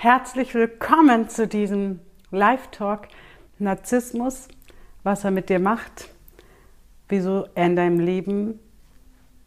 Herzlich willkommen zu diesem Live-Talk Narzissmus, was er mit dir macht, wieso er in deinem Leben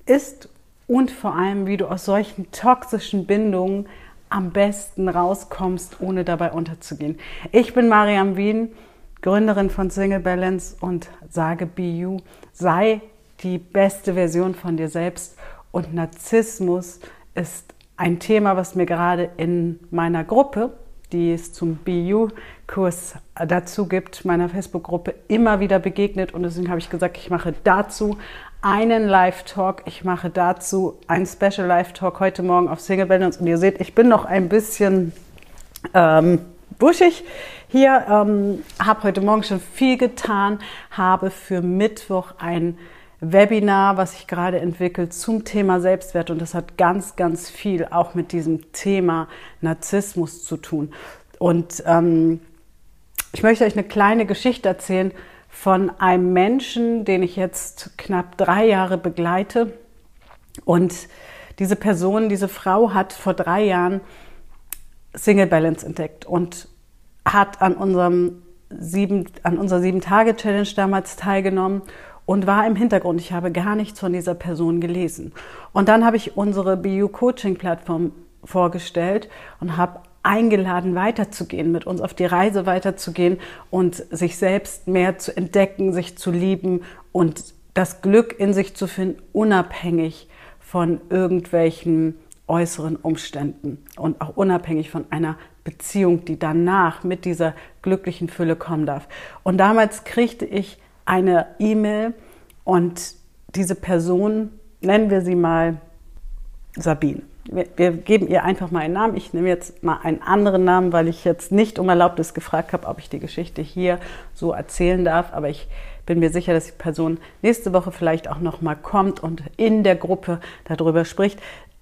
ist und vor allem, wie du aus solchen toxischen Bindungen am besten rauskommst, ohne dabei unterzugehen. Ich bin Mariam Wien, Gründerin von Single Balance und sage Be You, sei die beste Version von dir selbst und Narzissmus ist ein Thema, was mir gerade in meiner Gruppe, die es zum BU-Kurs dazu gibt, meiner Facebook-Gruppe immer wieder begegnet. Und deswegen habe ich gesagt, ich mache dazu einen Live-Talk. Ich mache dazu einen Special Live-Talk heute Morgen auf Single Balance. Und ihr seht, ich bin noch ein bisschen ähm, buschig hier. Ähm, habe heute Morgen schon viel getan, habe für Mittwoch ein Webinar, was ich gerade entwickelt zum Thema Selbstwert und das hat ganz, ganz viel auch mit diesem Thema Narzissmus zu tun. Und ähm, ich möchte euch eine kleine Geschichte erzählen von einem Menschen, den ich jetzt knapp drei Jahre begleite. Und diese Person, diese Frau hat vor drei Jahren Single Balance entdeckt und hat an unserem sieben, an unserer sieben Tage Challenge damals teilgenommen und war im Hintergrund. Ich habe gar nichts von dieser Person gelesen. Und dann habe ich unsere BU Coaching Plattform vorgestellt und habe eingeladen, weiterzugehen, mit uns auf die Reise weiterzugehen und sich selbst mehr zu entdecken, sich zu lieben und das Glück in sich zu finden, unabhängig von irgendwelchen äußeren Umständen und auch unabhängig von einer Beziehung, die danach mit dieser glücklichen Fülle kommen darf. Und damals kriegte ich eine E-Mail und diese Person, nennen wir sie mal Sabine. Wir, wir, geben ihr einfach mal einen Namen. Ich nehme jetzt mal einen anderen Namen, weil ich jetzt nicht um Erlaubnis gefragt habe, ob ich die Geschichte hier so erzählen darf. Aber ich bin mir sicher, dass die Person nächste Woche vielleicht auch noch mal kommt und in der Gruppe darüber spricht.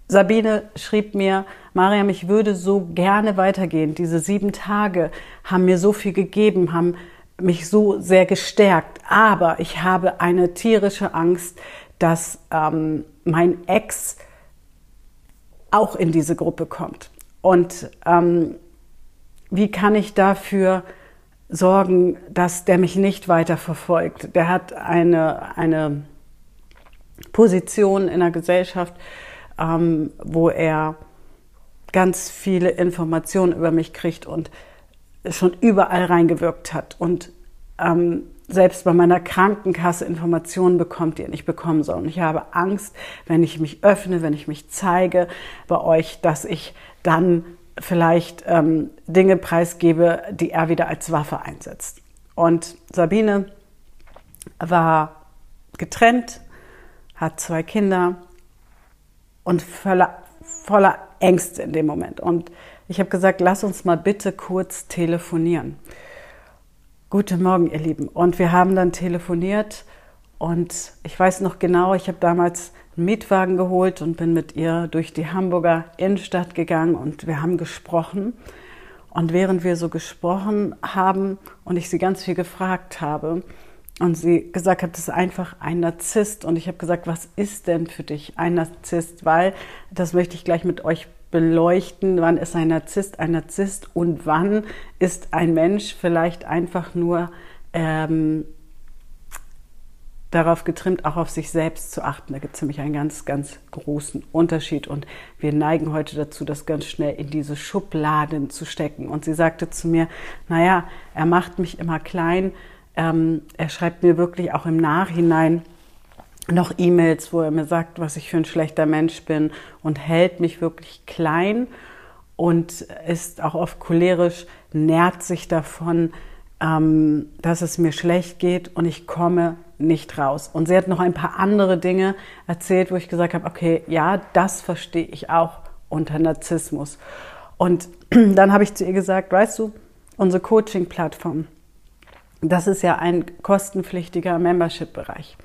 Sabine schrieb mir, Mariam, ich würde so gerne weitergehen. Diese sieben Tage haben mir so viel gegeben, haben mich so sehr gestärkt. Aber ich habe eine tierische Angst, dass ähm, mein Ex auch in diese Gruppe kommt. Und ähm, wie kann ich dafür sorgen, dass der mich nicht weiter verfolgt? Der hat eine, eine Position in der Gesellschaft, ähm, wo er ganz viele Informationen über mich kriegt und schon überall reingewirkt hat und ähm, selbst bei meiner Krankenkasse Informationen bekommt, die er nicht bekommen soll. Und ich habe Angst, wenn ich mich öffne, wenn ich mich zeige bei euch, dass ich dann vielleicht ähm, Dinge preisgebe, die er wieder als Waffe einsetzt. Und Sabine war getrennt, hat zwei Kinder und voller, voller Ängste in dem Moment. Und ich habe gesagt, lass uns mal bitte kurz telefonieren. Guten Morgen, ihr Lieben. Und wir haben dann telefoniert und ich weiß noch genau, ich habe damals einen Mietwagen geholt und bin mit ihr durch die Hamburger Innenstadt gegangen und wir haben gesprochen. Und während wir so gesprochen haben und ich sie ganz viel gefragt habe und sie gesagt hat, das ist einfach ein Narzisst und ich habe gesagt, was ist denn für dich ein Narzisst? Weil das möchte ich gleich mit euch beleuchten, wann ist ein Narzisst ein Narzisst und wann ist ein Mensch vielleicht einfach nur ähm, darauf getrimmt, auch auf sich selbst zu achten. Da gibt es nämlich einen ganz, ganz großen Unterschied. Und wir neigen heute dazu, das ganz schnell in diese Schubladen zu stecken. Und sie sagte zu mir, naja, er macht mich immer klein. Ähm, er schreibt mir wirklich auch im Nachhinein, noch E-Mails, wo er mir sagt, was ich für ein schlechter Mensch bin und hält mich wirklich klein und ist auch oft cholerisch, nährt sich davon, ähm, dass es mir schlecht geht und ich komme nicht raus. Und sie hat noch ein paar andere Dinge erzählt, wo ich gesagt habe, okay, ja, das verstehe ich auch unter Narzissmus. Und dann habe ich zu ihr gesagt, weißt du, unsere Coaching-Plattform, das ist ja ein kostenpflichtiger Membership-Bereich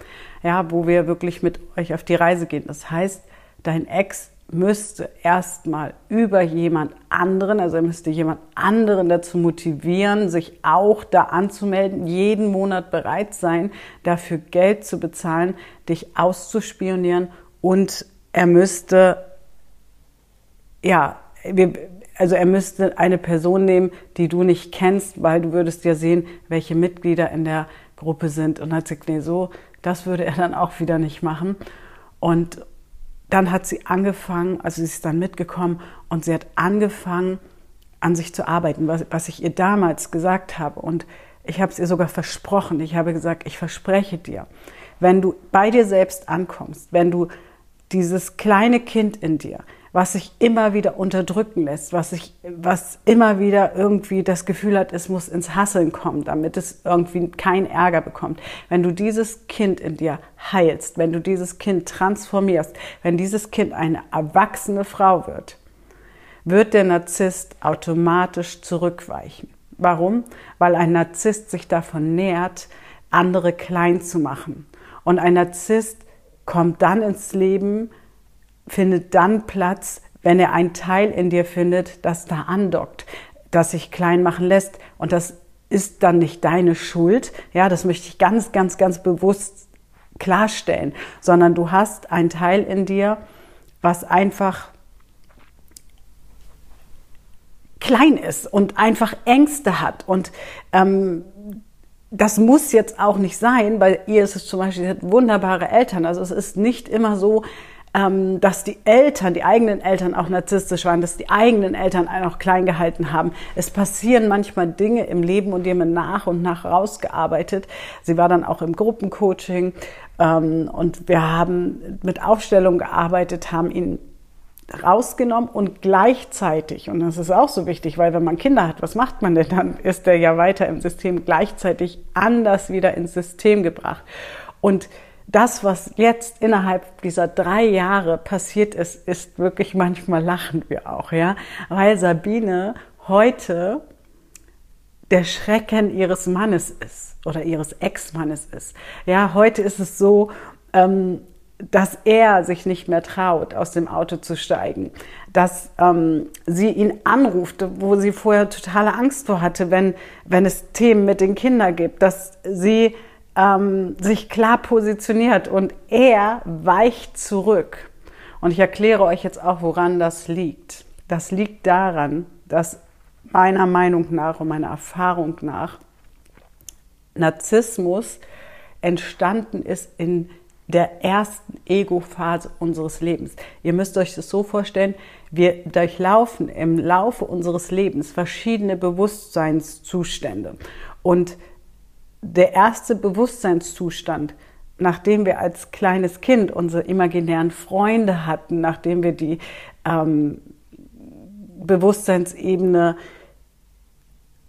ja, wo wir wirklich mit euch auf die Reise gehen. Das heißt, dein Ex müsste erstmal über jemand anderen, also er müsste jemand anderen dazu motivieren, sich auch da anzumelden, jeden Monat bereit sein, dafür Geld zu bezahlen, dich auszuspionieren und er müsste, ja, wir, also er müsste eine Person nehmen, die du nicht kennst, weil du würdest ja sehen, welche Mitglieder in der Gruppe sind. Und hat gesagt, nee, so, das würde er dann auch wieder nicht machen. Und dann hat sie angefangen, also sie ist dann mitgekommen und sie hat angefangen, an sich zu arbeiten, was, was ich ihr damals gesagt habe. Und ich habe es ihr sogar versprochen. Ich habe gesagt, ich verspreche dir, wenn du bei dir selbst ankommst, wenn du dieses kleine Kind in dir, was sich immer wieder unterdrücken lässt, was sich, was immer wieder irgendwie das Gefühl hat, es muss ins Hasseln kommen, damit es irgendwie keinen Ärger bekommt. Wenn du dieses Kind in dir heilst, wenn du dieses Kind transformierst, wenn dieses Kind eine erwachsene Frau wird, wird der Narzisst automatisch zurückweichen. Warum? Weil ein Narzisst sich davon nährt, andere klein zu machen. Und ein Narzisst kommt dann ins Leben, findet dann Platz, wenn er ein Teil in dir findet, das da andockt, das sich klein machen lässt. Und das ist dann nicht deine Schuld. Ja, das möchte ich ganz, ganz, ganz bewusst klarstellen, sondern du hast ein Teil in dir, was einfach klein ist und einfach Ängste hat. Und ähm, das muss jetzt auch nicht sein, weil ihr ist es zum Beispiel, hat wunderbare Eltern. Also es ist nicht immer so, ähm, dass die Eltern, die eigenen Eltern auch narzisstisch waren, dass die eigenen Eltern einen auch klein gehalten haben. Es passieren manchmal Dinge im Leben und die haben nach und nach rausgearbeitet. Sie war dann auch im Gruppencoaching ähm, und wir haben mit Aufstellung gearbeitet, haben ihn rausgenommen und gleichzeitig, und das ist auch so wichtig, weil wenn man Kinder hat, was macht man denn dann? Ist der ja weiter im System gleichzeitig anders wieder ins System gebracht. Und das, was jetzt innerhalb dieser drei Jahre passiert ist, ist wirklich manchmal lachen wir auch, ja, weil Sabine heute der Schrecken ihres Mannes ist oder ihres Ex-Mannes ist. Ja, heute ist es so, ähm, dass er sich nicht mehr traut, aus dem Auto zu steigen, dass ähm, sie ihn anruft, wo sie vorher totale Angst vor hatte, wenn, wenn es Themen mit den Kindern gibt, dass sie ähm, sich klar positioniert und er weicht zurück. Und ich erkläre euch jetzt auch, woran das liegt. Das liegt daran, dass meiner Meinung nach und meiner Erfahrung nach Narzissmus entstanden ist in der ersten Ego-Phase unseres Lebens. Ihr müsst euch das so vorstellen, wir durchlaufen im Laufe unseres Lebens verschiedene Bewusstseinszustände. Und der erste Bewusstseinszustand, nachdem wir als kleines Kind unsere imaginären Freunde hatten, nachdem wir die ähm, Bewusstseinsebene,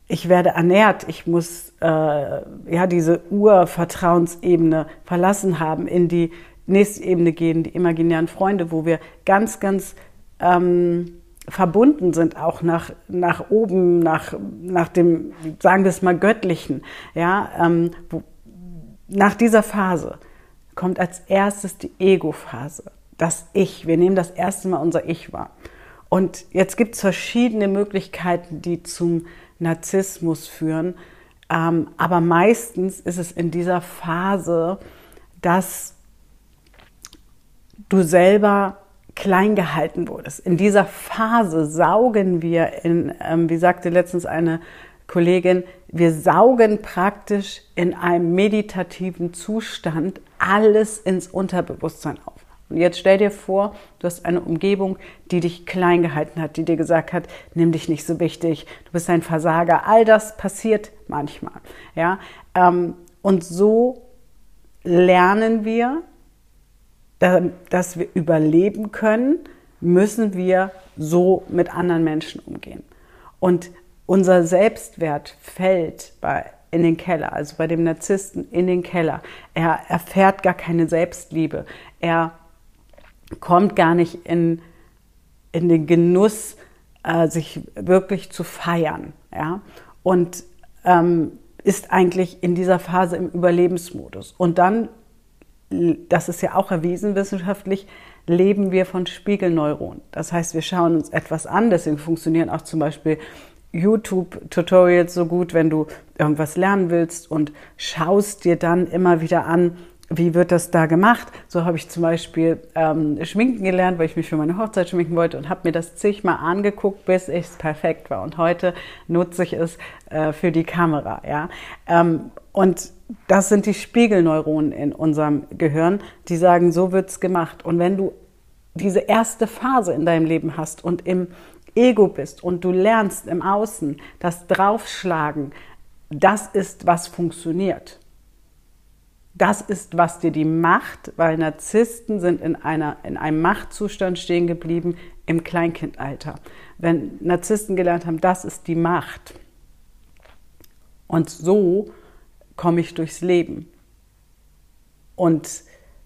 ich werde ernährt, ich muss äh, ja diese Urvertrauensebene verlassen haben, in die nächste Ebene gehen, die imaginären Freunde, wo wir ganz, ganz ähm, verbunden sind, auch nach, nach oben, nach, nach dem, sagen wir es mal, Göttlichen. Ja, ähm, wo, nach dieser Phase kommt als erstes die Ego-Phase, das Ich. Wir nehmen das erste Mal unser Ich wahr. Und jetzt gibt es verschiedene Möglichkeiten, die zum Narzissmus führen. Ähm, aber meistens ist es in dieser Phase, dass du selber klein gehalten wurdest. In dieser Phase saugen wir in, ähm, wie sagte letztens eine Kollegin, wir saugen praktisch in einem meditativen Zustand alles ins Unterbewusstsein auf. Und jetzt stell dir vor, du hast eine Umgebung, die dich klein gehalten hat, die dir gesagt hat, nimm dich nicht so wichtig, du bist ein Versager. All das passiert manchmal. Ja? Ähm, und so lernen wir dass wir überleben können, müssen wir so mit anderen Menschen umgehen. Und unser Selbstwert fällt bei, in den Keller, also bei dem Narzissten in den Keller. Er erfährt gar keine Selbstliebe. Er kommt gar nicht in, in den Genuss, äh, sich wirklich zu feiern. Ja? Und ähm, ist eigentlich in dieser Phase im Überlebensmodus. Und dann das ist ja auch erwiesen wissenschaftlich, leben wir von Spiegelneuronen. Das heißt, wir schauen uns etwas an, deswegen funktionieren auch zum Beispiel YouTube-Tutorials so gut, wenn du irgendwas lernen willst und schaust dir dann immer wieder an, wie wird das da gemacht? So habe ich zum Beispiel ähm, Schminken gelernt, weil ich mich für meine Hochzeit schminken wollte und habe mir das zigmal angeguckt, bis es perfekt war. Und heute nutze ich es äh, für die Kamera. Ja? Ähm, und das sind die Spiegelneuronen in unserem Gehirn, die sagen, so wird's gemacht. Und wenn du diese erste Phase in deinem Leben hast und im Ego bist und du lernst im Außen das Draufschlagen, das ist, was funktioniert. Das ist, was dir die Macht, weil Narzissten sind in, einer, in einem Machtzustand stehen geblieben im Kleinkindalter. Wenn Narzissten gelernt haben, das ist die Macht. Und so komme ich durchs Leben. Und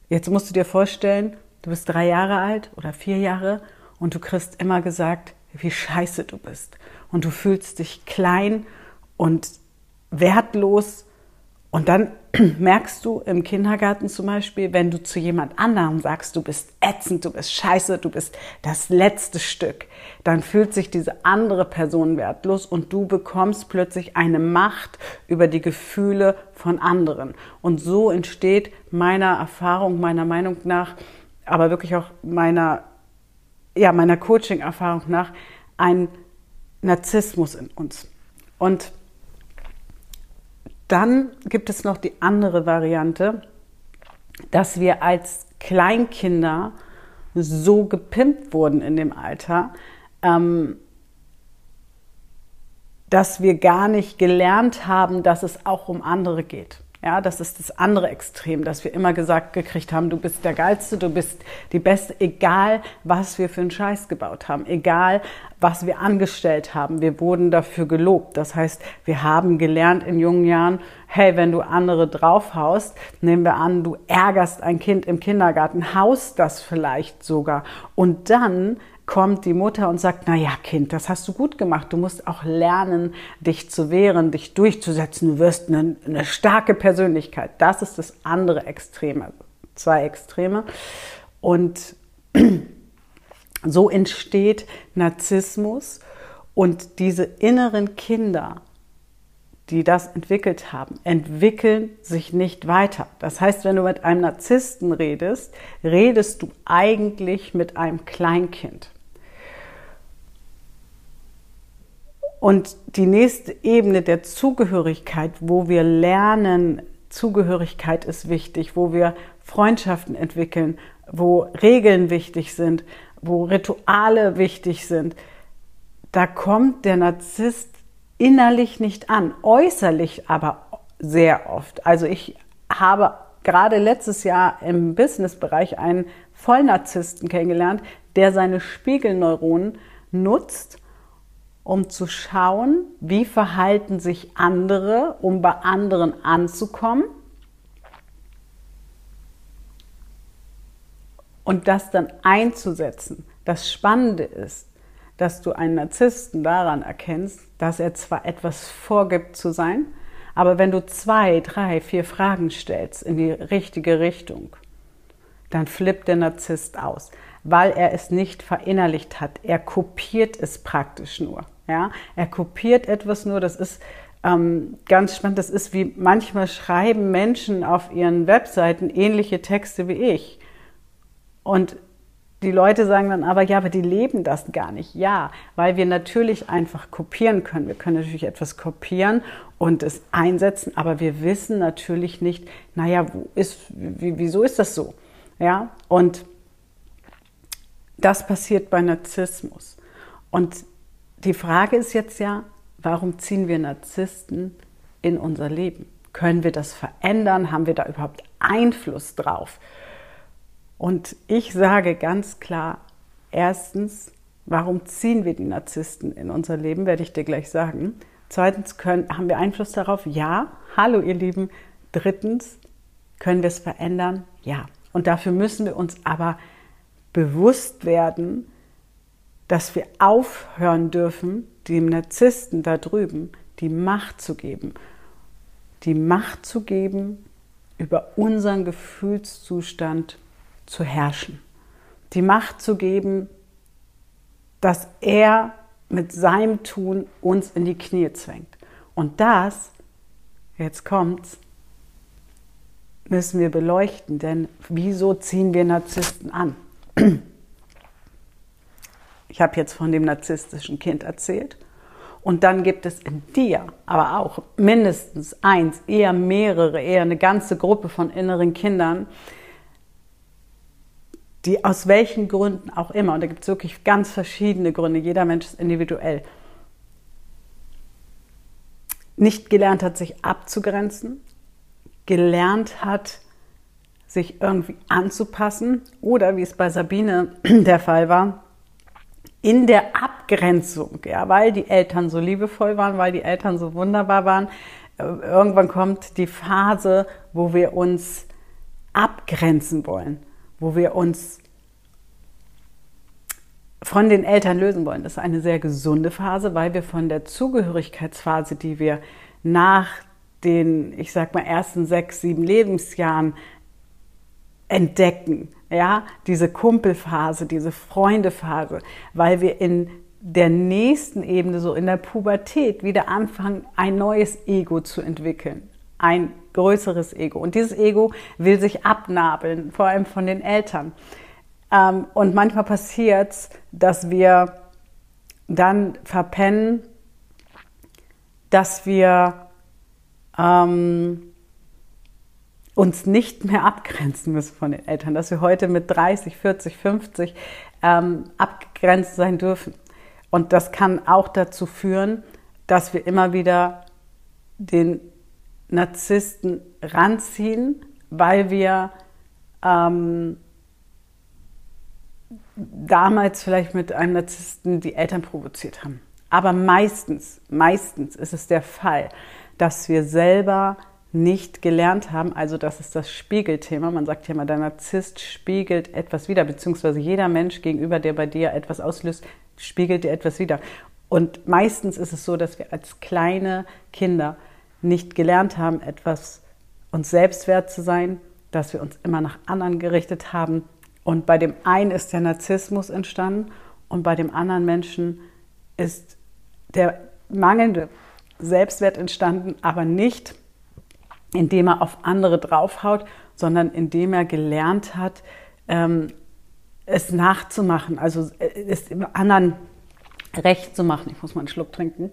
jetzt musst du dir vorstellen, du bist drei Jahre alt oder vier Jahre und du kriegst immer gesagt, wie scheiße du bist. Und du fühlst dich klein und wertlos. Und dann merkst du im Kindergarten zum Beispiel, wenn du zu jemand anderem sagst, du bist ätzend, du bist scheiße, du bist das letzte Stück, dann fühlt sich diese andere Person wertlos und du bekommst plötzlich eine Macht über die Gefühle von anderen. Und so entsteht meiner Erfahrung, meiner Meinung nach, aber wirklich auch meiner, ja, meiner Coaching-Erfahrung nach, ein Narzissmus in uns. Und dann gibt es noch die andere Variante, dass wir als Kleinkinder so gepimpt wurden in dem Alter, ähm, dass wir gar nicht gelernt haben, dass es auch um andere geht. Ja, das ist das andere Extrem, dass wir immer gesagt gekriegt haben, du bist der Geilste, du bist die Beste, egal was wir für einen Scheiß gebaut haben, egal was wir angestellt haben. Wir wurden dafür gelobt. Das heißt, wir haben gelernt in jungen Jahren, hey, wenn du andere draufhaust, nehmen wir an, du ärgerst ein Kind im Kindergarten, haust das vielleicht sogar und dann kommt die Mutter und sagt, na ja, Kind, das hast du gut gemacht. Du musst auch lernen, dich zu wehren, dich durchzusetzen. Du wirst eine, eine starke Persönlichkeit. Das ist das andere Extreme, zwei Extreme. Und so entsteht Narzissmus und diese inneren Kinder, die das entwickelt haben, entwickeln sich nicht weiter. Das heißt, wenn du mit einem Narzissten redest, redest du eigentlich mit einem Kleinkind. Und die nächste Ebene der Zugehörigkeit, wo wir lernen, Zugehörigkeit ist wichtig, wo wir Freundschaften entwickeln, wo Regeln wichtig sind, wo Rituale wichtig sind, da kommt der Narzisst innerlich nicht an, äußerlich aber sehr oft. Also ich habe gerade letztes Jahr im Businessbereich einen Vollnarzissten kennengelernt, der seine Spiegelneuronen nutzt, um zu schauen, wie verhalten sich andere, um bei anderen anzukommen. Und das dann einzusetzen. Das Spannende ist, dass du einen Narzissten daran erkennst, dass er zwar etwas vorgibt zu sein, aber wenn du zwei, drei, vier Fragen stellst in die richtige Richtung, dann flippt der Narzisst aus, weil er es nicht verinnerlicht hat. Er kopiert es praktisch nur. Ja, er kopiert etwas nur. Das ist ähm, ganz spannend. Das ist wie manchmal schreiben Menschen auf ihren Webseiten ähnliche Texte wie ich. Und die Leute sagen dann aber, ja, aber die leben das gar nicht. Ja, weil wir natürlich einfach kopieren können. Wir können natürlich etwas kopieren und es einsetzen, aber wir wissen natürlich nicht, naja, wo ist, wieso ist das so? Ja, und das passiert bei Narzissmus. Und die Frage ist jetzt ja, warum ziehen wir Narzissten in unser Leben? Können wir das verändern? Haben wir da überhaupt Einfluss drauf? Und ich sage ganz klar, erstens, warum ziehen wir die Narzissten in unser Leben, werde ich dir gleich sagen. Zweitens, können, haben wir Einfluss darauf? Ja. Hallo ihr Lieben. Drittens, können wir es verändern? Ja. Und dafür müssen wir uns aber bewusst werden, dass wir aufhören dürfen, dem Narzissten da drüben die Macht zu geben. Die Macht zu geben, über unseren Gefühlszustand zu herrschen. Die Macht zu geben, dass er mit seinem Tun uns in die Knie zwängt. Und das, jetzt kommt's, müssen wir beleuchten, denn wieso ziehen wir Narzissten an? Ich habe jetzt von dem narzisstischen Kind erzählt. Und dann gibt es in dir aber auch mindestens eins, eher mehrere, eher eine ganze Gruppe von inneren Kindern, die aus welchen Gründen auch immer, und da gibt es wirklich ganz verschiedene Gründe, jeder Mensch ist individuell, nicht gelernt hat, sich abzugrenzen, gelernt hat, sich irgendwie anzupassen oder wie es bei Sabine der Fall war, in der Abgrenzung, ja, weil die Eltern so liebevoll waren, weil die Eltern so wunderbar waren. Äh, irgendwann kommt die Phase, wo wir uns abgrenzen wollen, wo wir uns von den Eltern lösen wollen. Das ist eine sehr gesunde Phase, weil wir von der Zugehörigkeitsphase, die wir nach den, ich sag mal, ersten sechs, sieben Lebensjahren entdecken, ja, diese Kumpelphase, diese Freundephase, weil wir in der nächsten Ebene, so in der Pubertät, wieder anfangen, ein neues Ego zu entwickeln. Ein größeres Ego. Und dieses Ego will sich abnabeln, vor allem von den Eltern. Ähm, und manchmal passiert es, dass wir dann verpennen, dass wir ähm, uns nicht mehr abgrenzen müssen von den Eltern, dass wir heute mit 30, 40, 50 ähm, abgegrenzt sein dürfen. Und das kann auch dazu führen, dass wir immer wieder den Narzissten ranziehen, weil wir ähm, damals vielleicht mit einem Narzissten die Eltern provoziert haben. Aber meistens, meistens ist es der Fall, dass wir selber nicht gelernt haben. Also das ist das Spiegelthema. Man sagt ja immer, der Narzisst spiegelt etwas wieder, beziehungsweise jeder Mensch gegenüber, der bei dir etwas auslöst, spiegelt dir etwas wieder. Und meistens ist es so, dass wir als kleine Kinder nicht gelernt haben, etwas uns selbst wert zu sein, dass wir uns immer nach anderen gerichtet haben. Und bei dem einen ist der Narzissmus entstanden und bei dem anderen Menschen ist der mangelnde Selbstwert entstanden, aber nicht indem er auf andere draufhaut, sondern indem er gelernt hat, ähm, es nachzumachen, also es anderen recht zu machen. Ich muss mal einen Schluck trinken.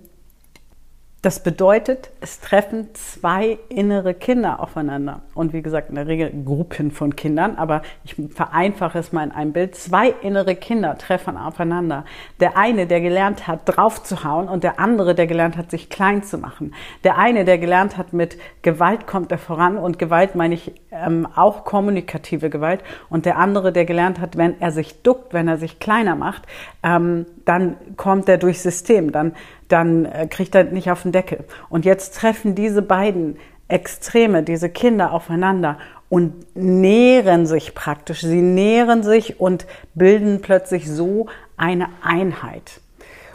Das bedeutet, es treffen zwei innere Kinder aufeinander. Und wie gesagt, in der Regel Gruppen von Kindern, aber ich vereinfache es mal in einem Bild. Zwei innere Kinder treffen aufeinander. Der eine, der gelernt hat, draufzuhauen und der andere, der gelernt hat, sich klein zu machen. Der eine, der gelernt hat, mit Gewalt kommt er voran und Gewalt meine ich ähm, auch kommunikative Gewalt. Und der andere, der gelernt hat, wenn er sich duckt, wenn er sich kleiner macht, ähm, dann kommt er durchs System. Dann dann äh, kriegt er nicht auf den Deckel. Und jetzt treffen diese beiden Extreme, diese Kinder aufeinander und nähren sich praktisch. Sie nähren sich und bilden plötzlich so eine Einheit.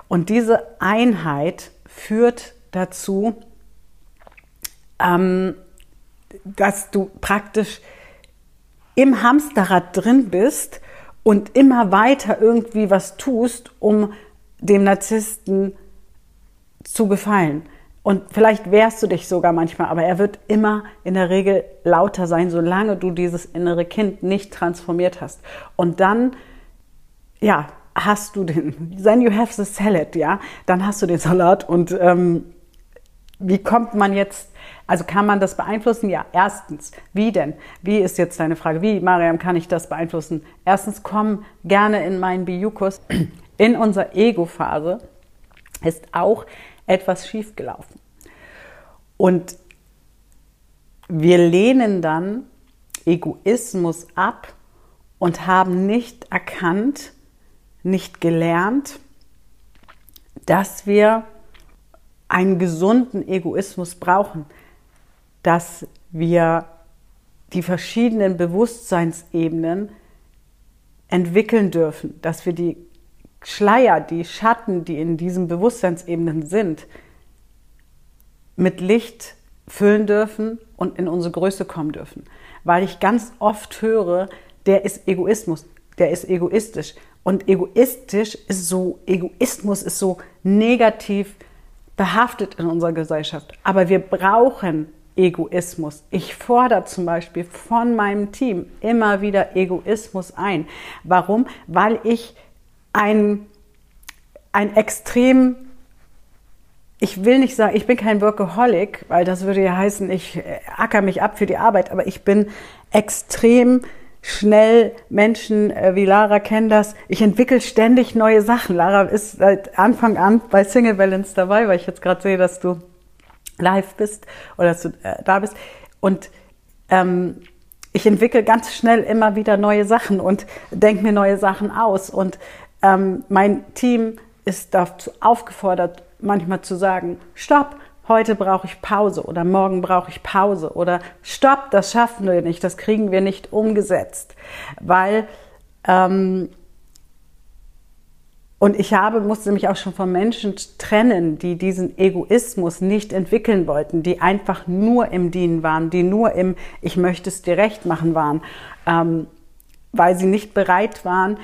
Und diese Einheit führt dazu, ähm, dass du praktisch im Hamsterrad drin bist und immer weiter irgendwie was tust, um dem Narzissten zu gefallen. Und vielleicht wehrst du dich sogar manchmal, aber er wird immer in der Regel lauter sein, solange du dieses innere Kind nicht transformiert hast. Und dann, ja, hast du den, then you have the salad, ja, dann hast du den Salat. Und ähm, wie kommt man jetzt, also kann man das beeinflussen? Ja, erstens, wie denn? Wie ist jetzt deine Frage? Wie, Mariam, kann ich das beeinflussen? Erstens, komm gerne in meinen Biukus. In unserer Ego-Phase ist auch etwas schiefgelaufen. Und wir lehnen dann Egoismus ab und haben nicht erkannt, nicht gelernt, dass wir einen gesunden Egoismus brauchen, dass wir die verschiedenen Bewusstseinsebenen entwickeln dürfen, dass wir die Schleier, die Schatten, die in diesen Bewusstseinsebenen sind, mit Licht füllen dürfen und in unsere Größe kommen dürfen. Weil ich ganz oft höre, der ist Egoismus, der ist egoistisch. Und egoistisch ist so, Egoismus ist so negativ behaftet in unserer Gesellschaft. Aber wir brauchen Egoismus. Ich fordere zum Beispiel von meinem Team immer wieder Egoismus ein. Warum? Weil ich ein, ein extrem ich will nicht sagen, ich bin kein Workaholic, weil das würde ja heißen, ich äh, acker mich ab für die Arbeit, aber ich bin extrem schnell Menschen äh, wie Lara kennen das. Ich entwickle ständig neue Sachen. Lara ist seit Anfang an bei Single Balance dabei, weil ich jetzt gerade sehe, dass du live bist oder dass du äh, da bist. Und ähm, ich entwickle ganz schnell immer wieder neue Sachen und denke mir neue Sachen aus. Und ähm, mein Team ist dazu aufgefordert, manchmal zu sagen, stopp, heute brauche ich Pause oder morgen brauche ich Pause oder stopp, das schaffen wir nicht, das kriegen wir nicht umgesetzt, weil ähm, und ich habe, musste mich auch schon von Menschen trennen, die diesen Egoismus nicht entwickeln wollten, die einfach nur im Dienen waren, die nur im Ich möchte es dir recht machen waren, ähm, weil sie nicht bereit waren,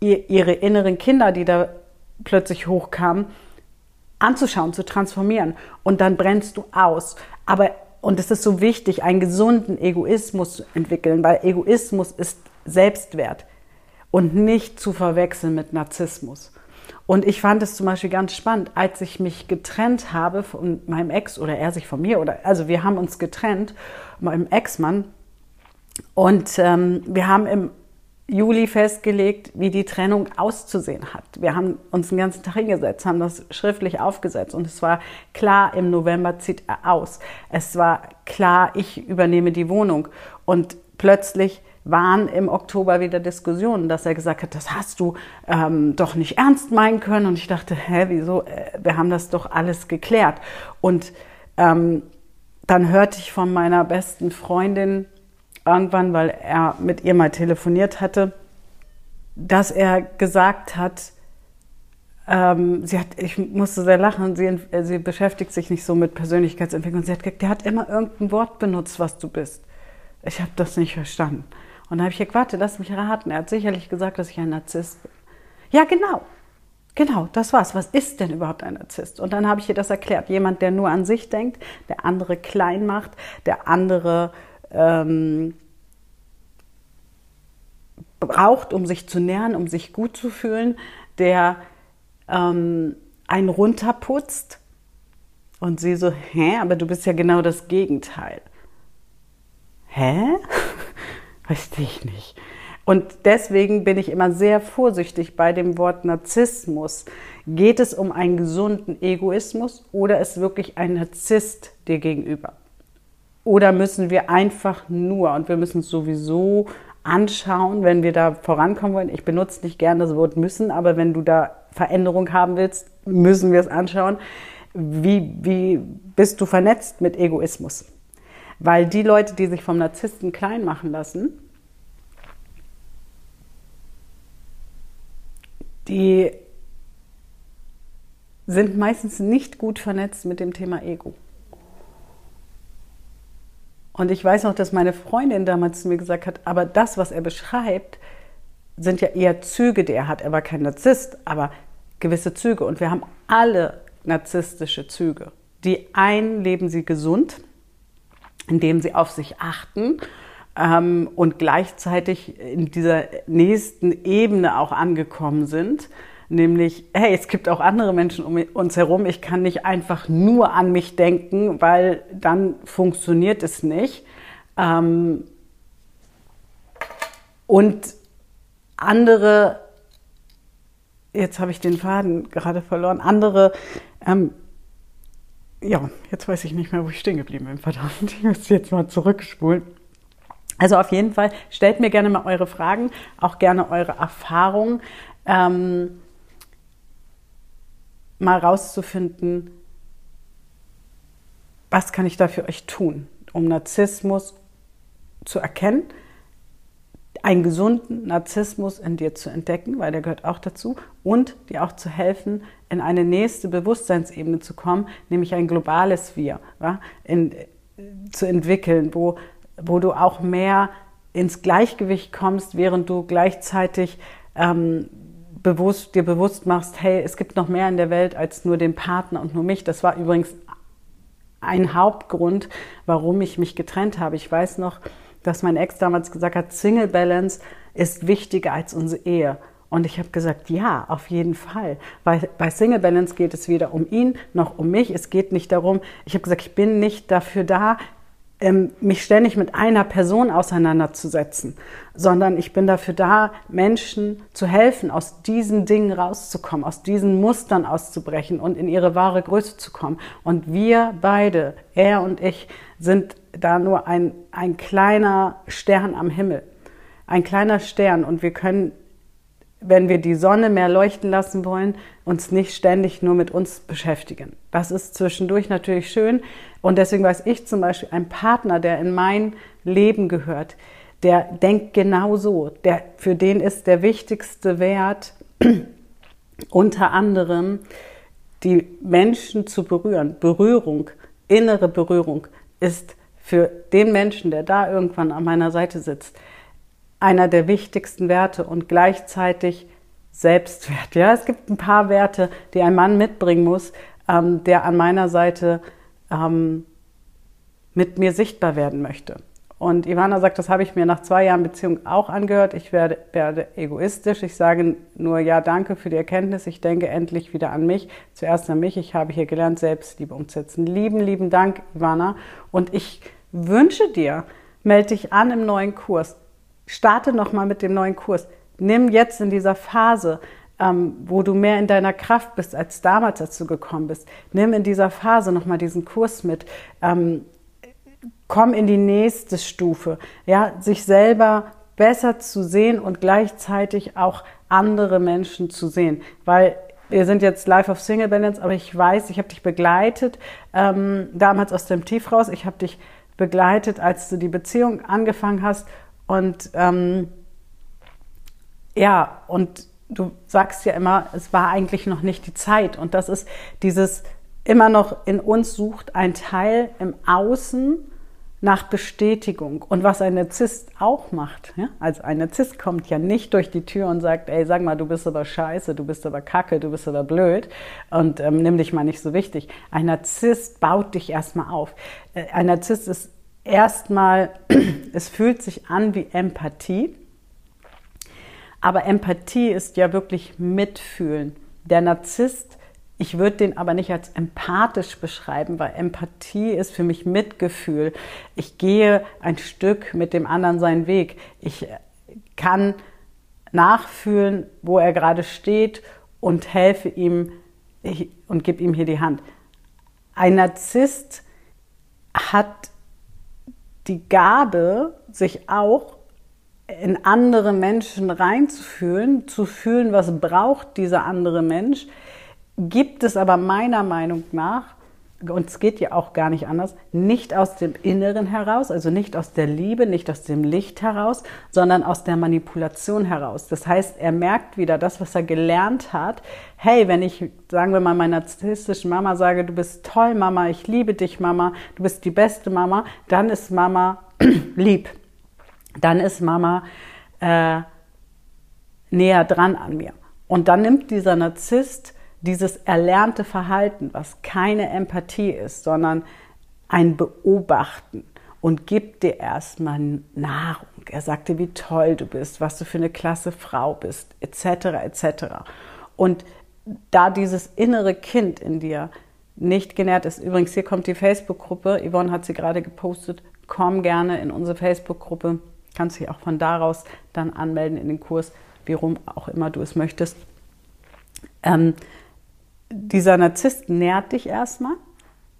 ihr, ihre inneren Kinder, die da plötzlich hochkamen, anzuschauen, zu transformieren. Und dann brennst du aus. Aber, und es ist so wichtig, einen gesunden Egoismus zu entwickeln, weil Egoismus ist Selbstwert und nicht zu verwechseln mit Narzissmus. Und ich fand es zum Beispiel ganz spannend, als ich mich getrennt habe von meinem Ex oder er sich von mir oder also wir haben uns getrennt, meinem Ex-Mann. Und ähm, wir haben im Juli festgelegt, wie die Trennung auszusehen hat. Wir haben uns den ganzen Tag hingesetzt, haben das schriftlich aufgesetzt und es war klar, im November zieht er aus. Es war klar, ich übernehme die Wohnung und plötzlich waren im Oktober wieder Diskussionen, dass er gesagt hat, das hast du ähm, doch nicht ernst meinen können. Und ich dachte, hä, wieso? Äh, wir haben das doch alles geklärt. Und ähm, dann hörte ich von meiner besten Freundin, irgendwann, weil er mit ihr mal telefoniert hatte, dass er gesagt hat, ähm, sie hat, ich musste sehr lachen, sie, sie beschäftigt sich nicht so mit Persönlichkeitsentwicklung. Sie hat gesagt, der hat immer irgendein Wort benutzt, was du bist. Ich habe das nicht verstanden. Und dann habe ich gesagt, warte, lass mich raten. Er hat sicherlich gesagt, dass ich ein Narzisst bin. Ja, genau. Genau, das war's. Was ist denn überhaupt ein Narzisst? Und dann habe ich ihr das erklärt. Jemand, der nur an sich denkt, der andere klein macht, der andere ähm, braucht, um sich zu nähren, um sich gut zu fühlen, der ähm, einen runterputzt. Und sie so, hä, aber du bist ja genau das Gegenteil. Hä? Verstehe ich nicht. Und deswegen bin ich immer sehr vorsichtig bei dem Wort Narzissmus. Geht es um einen gesunden Egoismus oder ist wirklich ein Narzisst dir gegenüber? Oder müssen wir einfach nur, und wir müssen es sowieso anschauen, wenn wir da vorankommen wollen. Ich benutze nicht gerne das Wort müssen, aber wenn du da Veränderung haben willst, müssen wir es anschauen. Wie, wie bist du vernetzt mit Egoismus? Weil die Leute, die sich vom Narzissten klein machen lassen, die sind meistens nicht gut vernetzt mit dem Thema Ego. Und ich weiß noch, dass meine Freundin damals zu mir gesagt hat, aber das, was er beschreibt, sind ja eher Züge, die er hat. Er war kein Narzisst, aber gewisse Züge. Und wir haben alle narzisstische Züge. Die einen leben sie gesund, indem sie auf sich achten ähm, und gleichzeitig in dieser nächsten Ebene auch angekommen sind nämlich, hey, es gibt auch andere Menschen um uns herum. Ich kann nicht einfach nur an mich denken, weil dann funktioniert es nicht. Ähm und andere, jetzt habe ich den Faden gerade verloren, andere, ähm ja, jetzt weiß ich nicht mehr, wo ich stehen geblieben bin, verdammt. Ich muss jetzt mal zurückspulen. Also auf jeden Fall, stellt mir gerne mal eure Fragen, auch gerne eure Erfahrungen. Ähm, mal rauszufinden, was kann ich da für euch tun, um Narzissmus zu erkennen, einen gesunden Narzissmus in dir zu entdecken, weil der gehört auch dazu, und dir auch zu helfen, in eine nächste Bewusstseinsebene zu kommen, nämlich ein globales Wir ja, in, zu entwickeln, wo, wo du auch mehr ins Gleichgewicht kommst, während du gleichzeitig ähm, bewusst, dir bewusst machst, hey, es gibt noch mehr in der Welt als nur den Partner und nur mich. Das war übrigens ein Hauptgrund, warum ich mich getrennt habe. Ich weiß noch, dass mein Ex damals gesagt hat, Single Balance ist wichtiger als unsere Ehe. Und ich habe gesagt, ja, auf jeden Fall. Weil bei Single Balance geht es weder um ihn noch um mich. Es geht nicht darum, ich habe gesagt, ich bin nicht dafür da, mich ständig mit einer Person auseinanderzusetzen, sondern ich bin dafür da, Menschen zu helfen, aus diesen Dingen rauszukommen, aus diesen Mustern auszubrechen und in ihre wahre Größe zu kommen. Und wir beide, er und ich, sind da nur ein, ein kleiner Stern am Himmel. Ein kleiner Stern und wir können wenn wir die Sonne mehr leuchten lassen wollen, uns nicht ständig nur mit uns beschäftigen. Das ist zwischendurch natürlich schön. Und deswegen weiß ich zum Beispiel, ein Partner, der in mein Leben gehört, der denkt genau so. Der, für den ist der wichtigste Wert unter anderem, die Menschen zu berühren. Berührung, innere Berührung ist für den Menschen, der da irgendwann an meiner Seite sitzt, einer der wichtigsten Werte und gleichzeitig Selbstwert. Ja, es gibt ein paar Werte, die ein Mann mitbringen muss, ähm, der an meiner Seite ähm, mit mir sichtbar werden möchte. Und Ivana sagt, das habe ich mir nach zwei Jahren Beziehung auch angehört. Ich werde, werde egoistisch. Ich sage nur ja, danke für die Erkenntnis. Ich denke endlich wieder an mich. Zuerst an mich. Ich habe hier gelernt, Selbstliebe umzusetzen. Lieben, lieben Dank, Ivana. Und ich wünsche dir, melde dich an im neuen Kurs starte nochmal mit dem neuen Kurs. Nimm jetzt in dieser Phase, ähm, wo du mehr in deiner Kraft bist als damals, als du gekommen bist, nimm in dieser Phase nochmal diesen Kurs mit. Ähm, komm in die nächste Stufe. Ja, sich selber besser zu sehen und gleichzeitig auch andere Menschen zu sehen. Weil wir sind jetzt live auf Single Balance, aber ich weiß, ich habe dich begleitet, ähm, damals aus dem Tief raus. Ich habe dich begleitet, als du die Beziehung angefangen hast und ähm, ja, und du sagst ja immer, es war eigentlich noch nicht die Zeit. Und das ist dieses immer noch in uns sucht ein Teil im Außen nach Bestätigung. Und was ein Narzisst auch macht, ja? also ein Narzisst kommt ja nicht durch die Tür und sagt, ey, sag mal, du bist aber scheiße, du bist aber kacke, du bist aber blöd und ähm, nimm dich mal nicht so wichtig. Ein Narzisst baut dich erstmal auf. Äh, ein Narzisst ist erstmal, es fühlt sich an wie Empathie. Aber Empathie ist ja wirklich Mitfühlen. Der Narzisst, ich würde den aber nicht als empathisch beschreiben, weil Empathie ist für mich Mitgefühl. Ich gehe ein Stück mit dem anderen seinen Weg. Ich kann nachfühlen, wo er gerade steht und helfe ihm und gebe ihm hier die Hand. Ein Narzisst hat die Gabe, sich auch in andere Menschen reinzufühlen, zu fühlen, was braucht dieser andere Mensch, gibt es aber meiner Meinung nach und es geht ja auch gar nicht anders, nicht aus dem Inneren heraus, also nicht aus der Liebe, nicht aus dem Licht heraus, sondern aus der Manipulation heraus. Das heißt, er merkt wieder das, was er gelernt hat. Hey, wenn ich, sagen wir mal, meiner narzisstischen Mama sage, du bist toll, Mama, ich liebe dich, Mama, du bist die beste Mama, dann ist Mama lieb. Dann ist Mama äh, näher dran an mir. Und dann nimmt dieser Narzisst dieses erlernte Verhalten, was keine Empathie ist, sondern ein Beobachten und gibt dir erstmal Nahrung. Er sagte, wie toll du bist, was du für eine klasse Frau bist, etc. etc. Und da dieses innere Kind in dir nicht genährt ist, übrigens hier kommt die Facebook-Gruppe, Yvonne hat sie gerade gepostet, komm gerne in unsere Facebook-Gruppe, kannst dich auch von daraus dann anmelden in den Kurs, wie rum auch immer du es möchtest. Ähm, dieser Narzisst nährt dich erstmal,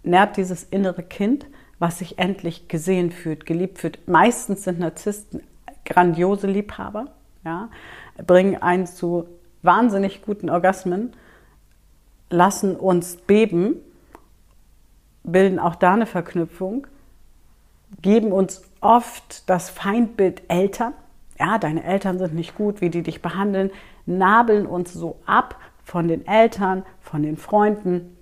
nährt dieses innere Kind, was sich endlich gesehen fühlt, geliebt fühlt. Meistens sind Narzissten grandiose Liebhaber, ja, bringen einen zu wahnsinnig guten Orgasmen, lassen uns beben, bilden auch da eine Verknüpfung, geben uns oft das Feindbild Eltern. Ja, deine Eltern sind nicht gut, wie die dich behandeln, nabeln uns so ab von den Eltern, von den Freunden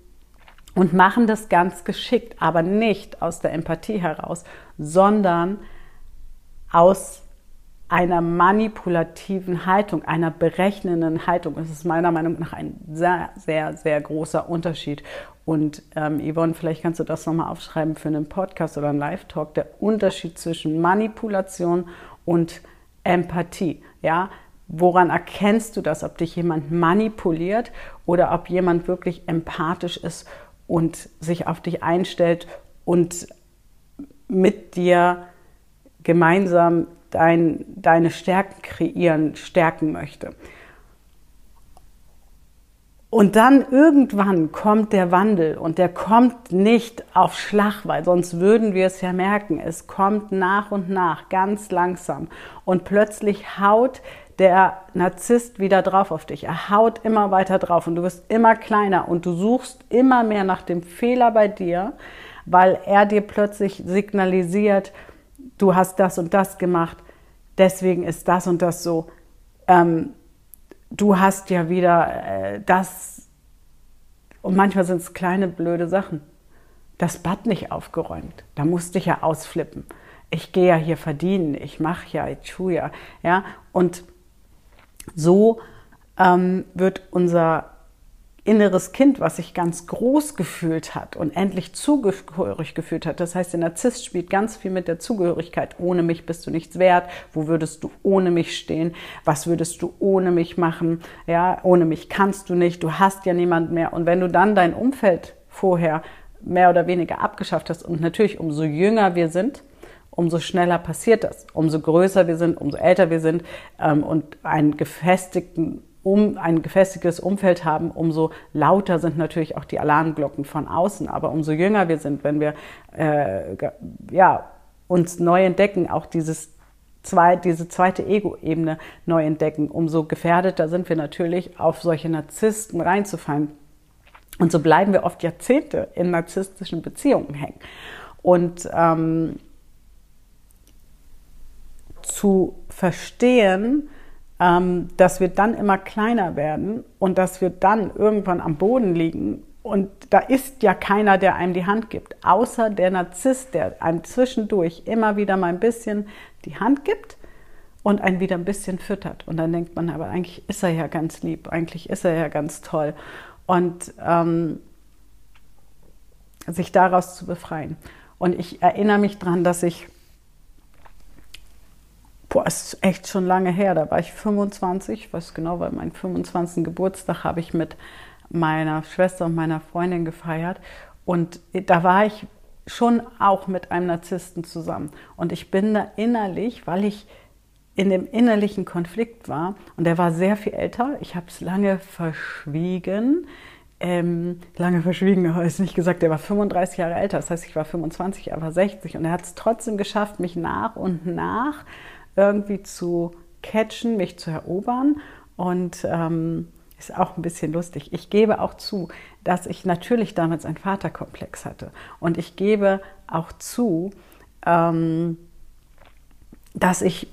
und machen das ganz geschickt, aber nicht aus der Empathie heraus, sondern aus einer manipulativen Haltung, einer berechnenden Haltung. Das ist meiner Meinung nach ein sehr, sehr, sehr großer Unterschied. Und ähm, Yvonne, vielleicht kannst du das nochmal aufschreiben für einen Podcast oder einen Live-Talk, der Unterschied zwischen Manipulation und Empathie. Ja, woran erkennst du das, ob dich jemand manipuliert oder ob jemand wirklich empathisch ist und sich auf dich einstellt und mit dir gemeinsam dein, deine Stärken kreieren, stärken möchte. Und dann irgendwann kommt der Wandel und der kommt nicht auf Schlag, weil sonst würden wir es ja merken. Es kommt nach und nach, ganz langsam. Und plötzlich haut der Narzisst wieder drauf auf dich. Er haut immer weiter drauf und du wirst immer kleiner und du suchst immer mehr nach dem Fehler bei dir, weil er dir plötzlich signalisiert, du hast das und das gemacht, deswegen ist das und das so. Ähm, du hast ja wieder äh, das, und manchmal sind es kleine blöde Sachen. Das Bad nicht aufgeräumt, da musste ich ja ausflippen. Ich gehe ja hier verdienen, ich mache ja, ich tue ja, ja. Und so ähm, wird unser inneres Kind, was sich ganz groß gefühlt hat und endlich zugehörig gefühlt hat. Das heißt, der Narzisst spielt ganz viel mit der Zugehörigkeit. Ohne mich bist du nichts wert. Wo würdest du ohne mich stehen? Was würdest du ohne mich machen? Ja, ohne mich kannst du nicht. Du hast ja niemand mehr. Und wenn du dann dein Umfeld vorher mehr oder weniger abgeschafft hast und natürlich umso jünger wir sind, umso schneller passiert das. Umso größer wir sind, umso älter wir sind ähm, und einen gefestigten um ein gefestigtes Umfeld haben, umso lauter sind natürlich auch die Alarmglocken von außen. Aber umso jünger wir sind, wenn wir äh, ja, uns neu entdecken, auch dieses zwei, diese zweite Ego-Ebene neu entdecken, umso gefährdeter sind wir natürlich, auf solche Narzissten reinzufallen. Und so bleiben wir oft Jahrzehnte in narzisstischen Beziehungen hängen. Und ähm, zu verstehen, ähm, dass wir dann immer kleiner werden und dass wir dann irgendwann am Boden liegen. Und da ist ja keiner, der einem die Hand gibt, außer der Narzisst, der einem zwischendurch immer wieder mal ein bisschen die Hand gibt und einen wieder ein bisschen füttert. Und dann denkt man, aber eigentlich ist er ja ganz lieb, eigentlich ist er ja ganz toll. Und ähm, sich daraus zu befreien. Und ich erinnere mich daran, dass ich boah, ist echt schon lange her, da war ich 25, ich weiß genau, weil meinen 25. Geburtstag habe ich mit meiner Schwester und meiner Freundin gefeiert. Und da war ich schon auch mit einem Narzissten zusammen. Und ich bin da innerlich, weil ich in dem innerlichen Konflikt war und der war sehr viel älter, ich habe es lange verschwiegen, ähm, lange verschwiegen, aber ist nicht gesagt, er war 35 Jahre älter, das heißt, ich war 25, er war 60 und er hat es trotzdem geschafft, mich nach und nach irgendwie zu catchen, mich zu erobern. Und ähm, ist auch ein bisschen lustig. Ich gebe auch zu, dass ich natürlich damals einen Vaterkomplex hatte. Und ich gebe auch zu, ähm, dass ich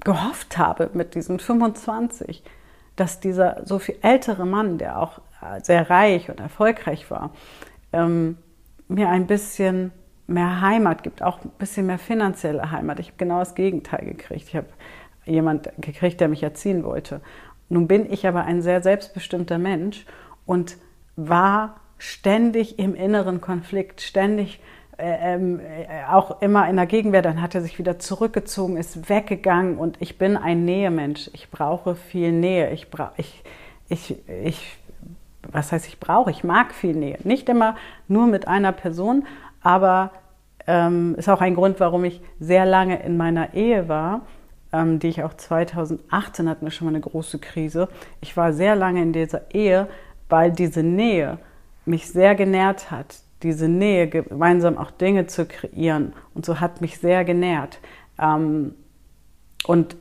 gehofft habe mit diesen 25, dass dieser so viel ältere Mann, der auch sehr reich und erfolgreich war, ähm, mir ein bisschen mehr Heimat gibt, auch ein bisschen mehr finanzielle Heimat. Ich habe genau das Gegenteil gekriegt. Ich habe jemand gekriegt, der mich erziehen wollte. Nun bin ich aber ein sehr selbstbestimmter Mensch und war ständig im inneren Konflikt, ständig äh, ähm, äh, auch immer in der Gegenwehr. Dann hat er sich wieder zurückgezogen, ist weggegangen und ich bin ein Nähemensch. Ich brauche viel Nähe. Ich brauche, ich, ich, ich, was heißt ich brauche? Ich mag viel Nähe. Nicht immer nur mit einer Person, aber ähm, ist auch ein Grund, warum ich sehr lange in meiner Ehe war, ähm, die ich auch 2018 hatten wir schon mal eine große Krise. Ich war sehr lange in dieser Ehe, weil diese Nähe mich sehr genährt hat. Diese Nähe, gemeinsam auch Dinge zu kreieren. Und so hat mich sehr genährt. Ähm, und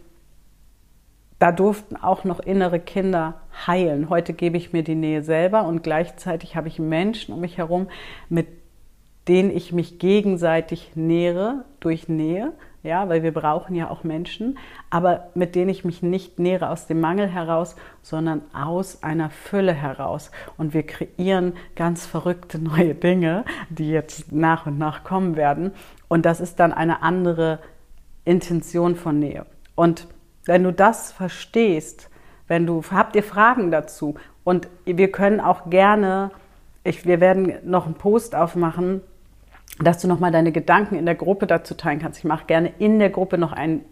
da durften auch noch innere Kinder heilen. Heute gebe ich mir die Nähe selber und gleichzeitig habe ich Menschen um mich herum, mit denen ich mich gegenseitig nähere durch Nähe, ja, weil wir brauchen ja auch Menschen, aber mit denen ich mich nicht nähere aus dem Mangel heraus, sondern aus einer Fülle heraus. Und wir kreieren ganz verrückte neue Dinge, die jetzt nach und nach kommen werden. Und das ist dann eine andere Intention von Nähe. Und wenn du das verstehst, wenn du, habt ihr Fragen dazu? Und wir können auch gerne, ich, wir werden noch einen Post aufmachen, dass du nochmal deine Gedanken in der Gruppe dazu teilen kannst. Ich mache gerne in der Gruppe noch einen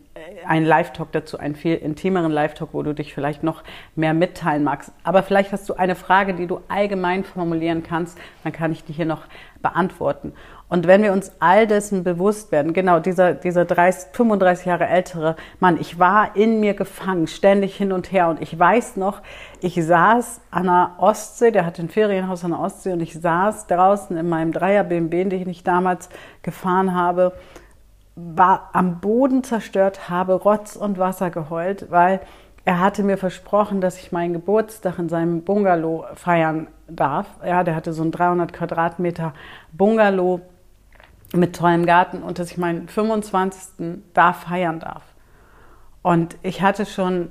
einen Live-Talk dazu, einen viel intimeren Live-Talk, wo du dich vielleicht noch mehr mitteilen magst. Aber vielleicht hast du eine Frage, die du allgemein formulieren kannst, dann kann ich die hier noch beantworten. Und wenn wir uns all dessen bewusst werden, genau dieser, dieser 30, 35 Jahre ältere Mann, ich war in mir gefangen, ständig hin und her. Und ich weiß noch, ich saß an der Ostsee, der hatte ein Ferienhaus an der Ostsee und ich saß draußen in meinem Dreier BMW, den ich damals gefahren habe war am Boden zerstört, habe Rotz und Wasser geheult, weil er hatte mir versprochen, dass ich meinen Geburtstag in seinem Bungalow feiern darf. Ja, der hatte so ein 300 Quadratmeter Bungalow mit tollem Garten und dass ich meinen 25. da feiern darf. Und ich hatte schon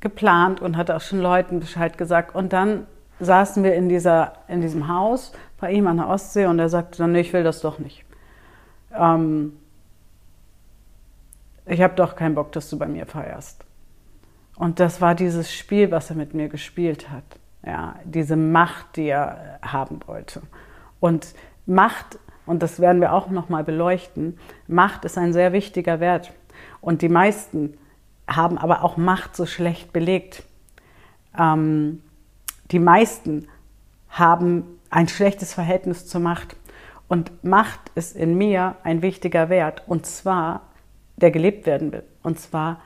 geplant und hatte auch schon Leuten Bescheid gesagt. Und dann saßen wir in, dieser, in diesem Haus bei ihm an der Ostsee und er sagte dann, nee, ich will das doch nicht. Ähm, ich habe doch keinen Bock, dass du bei mir feierst. Und das war dieses Spiel, was er mit mir gespielt hat. Ja, diese Macht, die er haben wollte. Und Macht, und das werden wir auch nochmal beleuchten, Macht ist ein sehr wichtiger Wert. Und die meisten haben aber auch Macht so schlecht belegt. Ähm, die meisten haben ein schlechtes Verhältnis zur Macht. Und Macht ist in mir ein wichtiger Wert. Und zwar der gelebt werden will. Und zwar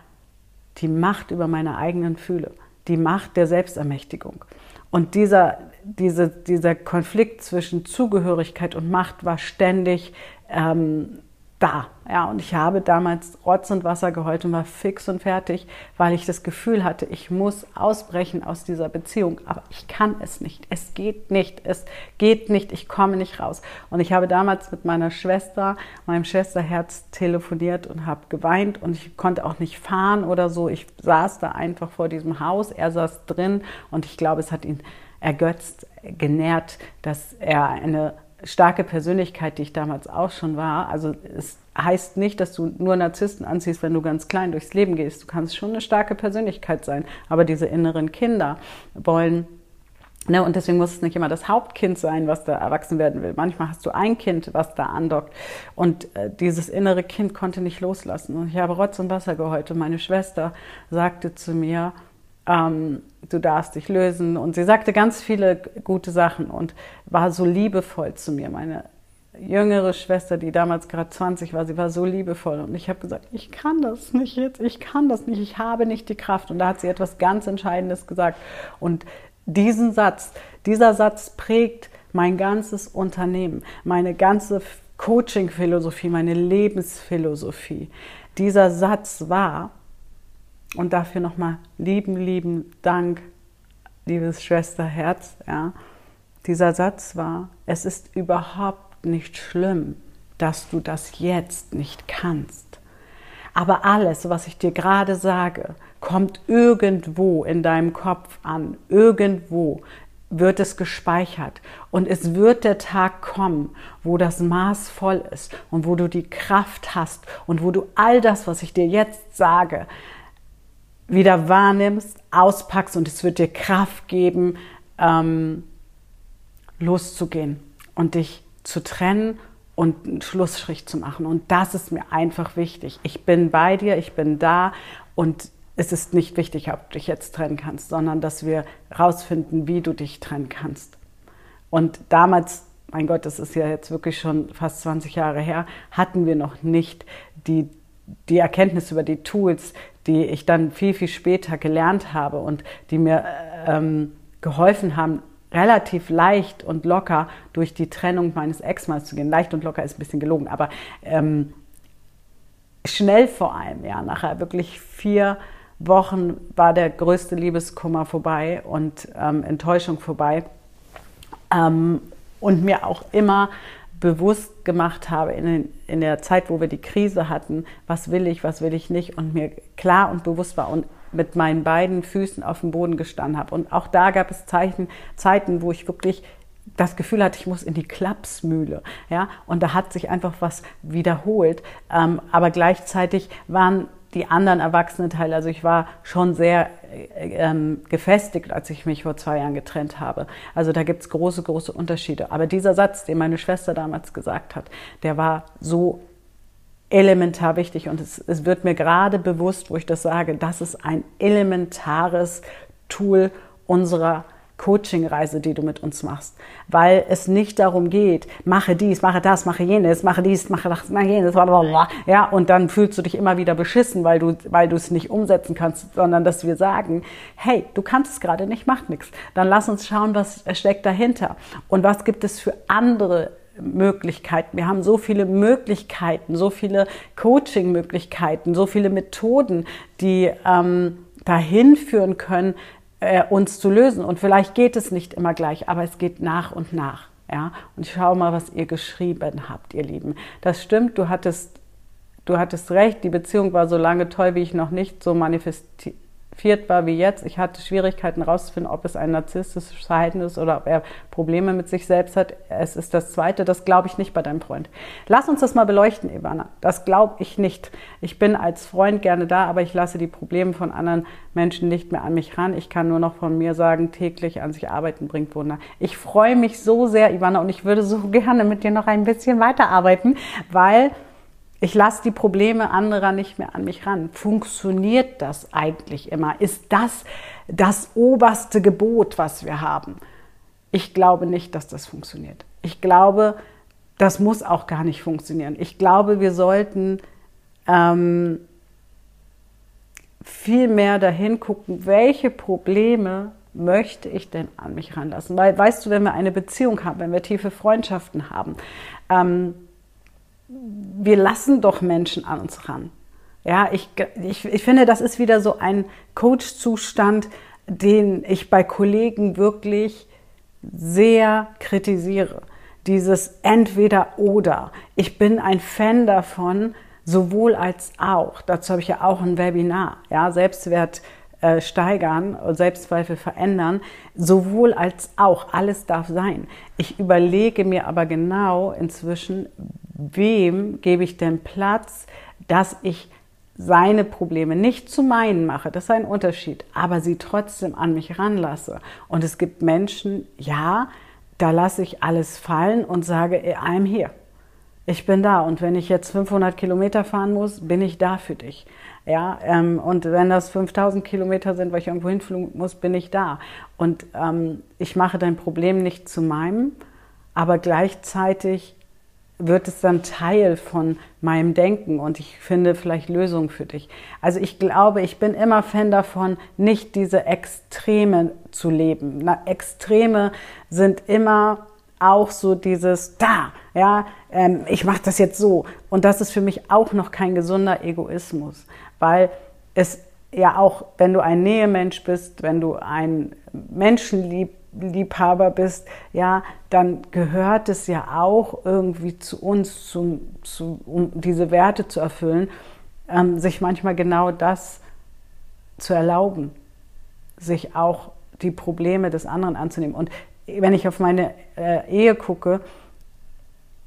die Macht über meine eigenen Fühle, die Macht der Selbstermächtigung. Und dieser, diese, dieser Konflikt zwischen Zugehörigkeit und Macht war ständig ähm, da. Ja, und ich habe damals Rotz und Wasser geheult und war fix und fertig, weil ich das Gefühl hatte, ich muss ausbrechen aus dieser Beziehung. Aber ich kann es nicht. Es geht nicht. Es geht nicht. Ich komme nicht raus. Und ich habe damals mit meiner Schwester, meinem Schwesterherz telefoniert und habe geweint und ich konnte auch nicht fahren oder so. Ich saß da einfach vor diesem Haus. Er saß drin und ich glaube, es hat ihn ergötzt, genährt, dass er eine starke Persönlichkeit, die ich damals auch schon war. Also es heißt nicht, dass du nur Narzissten anziehst, wenn du ganz klein durchs Leben gehst. Du kannst schon eine starke Persönlichkeit sein, aber diese inneren Kinder wollen Ne, und deswegen muss es nicht immer das Hauptkind sein, was da erwachsen werden will. Manchmal hast du ein Kind, was da andockt. Und äh, dieses innere Kind konnte nicht loslassen. Und ich habe Rotz und Wasser geheult. Und meine Schwester sagte zu mir, ähm, du darfst dich lösen. Und sie sagte ganz viele gute Sachen und war so liebevoll zu mir. Meine jüngere Schwester, die damals gerade 20 war, sie war so liebevoll. Und ich habe gesagt, ich kann das nicht jetzt, ich kann das nicht, ich habe nicht die Kraft. Und da hat sie etwas ganz Entscheidendes gesagt. Und diesen Satz, dieser Satz prägt mein ganzes Unternehmen, meine ganze Coaching-Philosophie, meine Lebensphilosophie. Dieser Satz war, und dafür nochmal lieben, lieben Dank, liebes Schwesterherz. Ja. Dieser Satz war, es ist überhaupt nicht schlimm, dass du das jetzt nicht kannst. Aber alles, was ich dir gerade sage, kommt irgendwo in deinem Kopf an. Irgendwo wird es gespeichert. Und es wird der Tag kommen, wo das Maß voll ist und wo du die Kraft hast und wo du all das, was ich dir jetzt sage, wieder wahrnimmst, auspackst und es wird dir Kraft geben, ähm, loszugehen und dich zu trennen und einen Schlussstrich zu machen. Und das ist mir einfach wichtig. Ich bin bei dir, ich bin da und es ist nicht wichtig, ob du dich jetzt trennen kannst, sondern dass wir rausfinden, wie du dich trennen kannst. Und damals, mein Gott, das ist ja jetzt wirklich schon fast 20 Jahre her, hatten wir noch nicht die, die Erkenntnis über die Tools, die ich dann viel, viel später gelernt habe und die mir ähm, geholfen haben, relativ leicht und locker durch die Trennung meines Ex-Manns zu gehen. Leicht und locker ist ein bisschen gelogen, aber ähm, schnell vor allem, ja, nachher wirklich vier Wochen war der größte Liebeskummer vorbei und ähm, Enttäuschung vorbei. Ähm, und mir auch immer bewusst gemacht habe in, den, in, der Zeit, wo wir die Krise hatten, was will ich, was will ich nicht und mir klar und bewusst war und mit meinen beiden Füßen auf dem Boden gestanden habe. Und auch da gab es Zeichen, Zeiten, wo ich wirklich das Gefühl hatte, ich muss in die Klapsmühle. Ja? Und da hat sich einfach was wiederholt. Ähm, aber gleichzeitig waren die anderen Erwachsenen-Teile, also ich war schon sehr äh, ähm, gefestigt, als ich mich vor zwei Jahren getrennt habe. Also da gibt es große, große Unterschiede. Aber dieser Satz, den meine Schwester damals gesagt hat, der war so elementar wichtig und es, es wird mir gerade bewusst, wo ich das sage, das ist ein elementares Tool unserer Coaching-Reise, die du mit uns machst, weil es nicht darum geht, mache dies, mache das, mache jenes, mache dies, mache das, mache jenes, blablabla. ja, und dann fühlst du dich immer wieder beschissen, weil du, weil du es nicht umsetzen kannst, sondern dass wir sagen, hey, du kannst es gerade nicht, macht nichts. Dann lass uns schauen, was steckt dahinter und was gibt es für andere Möglichkeiten. Wir haben so viele Möglichkeiten, so viele Coaching-Möglichkeiten, so viele Methoden, die ähm, dahin führen können, äh, uns zu lösen. Und vielleicht geht es nicht immer gleich, aber es geht nach und nach. Ja? Und schau mal, was ihr geschrieben habt, ihr Lieben. Das stimmt, du hattest, du hattest recht, die Beziehung war so lange toll, wie ich noch nicht so manifestiert viert war wie jetzt. Ich hatte Schwierigkeiten herauszufinden, ob es ein narzisstisches Verhalten ist oder ob er Probleme mit sich selbst hat. Es ist das Zweite, das glaube ich nicht bei deinem Freund. Lass uns das mal beleuchten, Ivana. Das glaube ich nicht. Ich bin als Freund gerne da, aber ich lasse die Probleme von anderen Menschen nicht mehr an mich ran. Ich kann nur noch von mir sagen, täglich an sich arbeiten bringt Wunder. Ich freue mich so sehr, Ivana, und ich würde so gerne mit dir noch ein bisschen weiterarbeiten, weil ich lasse die Probleme anderer nicht mehr an mich ran. Funktioniert das eigentlich immer? Ist das das oberste Gebot, was wir haben? Ich glaube nicht, dass das funktioniert. Ich glaube, das muss auch gar nicht funktionieren. Ich glaube, wir sollten ähm, viel mehr dahin gucken, welche Probleme möchte ich denn an mich ranlassen? Weil, weißt du, wenn wir eine Beziehung haben, wenn wir tiefe Freundschaften haben, ähm, wir lassen doch Menschen an uns ran. Ja, ich, ich, ich finde, das ist wieder so ein Coach-Zustand, den ich bei Kollegen wirklich sehr kritisiere. Dieses entweder oder. Ich bin ein Fan davon, sowohl als auch. Dazu habe ich ja auch ein Webinar, ja, Selbstwert äh, steigern und Selbstzweifel verändern, sowohl als auch. Alles darf sein. Ich überlege mir aber genau inzwischen, wem gebe ich denn Platz, dass ich seine Probleme nicht zu meinen mache, das ist ein Unterschied, aber sie trotzdem an mich ranlasse. Und es gibt Menschen, ja, da lasse ich alles fallen und sage, I'm here. Ich bin da und wenn ich jetzt 500 Kilometer fahren muss, bin ich da für dich. Ja, ähm, und wenn das 5000 Kilometer sind, weil ich irgendwo hinfliegen muss, bin ich da. Und ähm, ich mache dein Problem nicht zu meinem, aber gleichzeitig wird es dann Teil von meinem Denken und ich finde vielleicht Lösungen für dich. Also ich glaube, ich bin immer Fan davon, nicht diese Extreme zu leben. Na, Extreme sind immer auch so dieses da, ja, ähm, ich mache das jetzt so. Und das ist für mich auch noch kein gesunder Egoismus, weil es ja auch, wenn du ein Nähemensch bist, wenn du ein Menschenlieb Liebhaber bist, ja, dann gehört es ja auch irgendwie zu uns, zum, zu, um diese Werte zu erfüllen, ähm, sich manchmal genau das zu erlauben, sich auch die Probleme des anderen anzunehmen. Und wenn ich auf meine äh, Ehe gucke,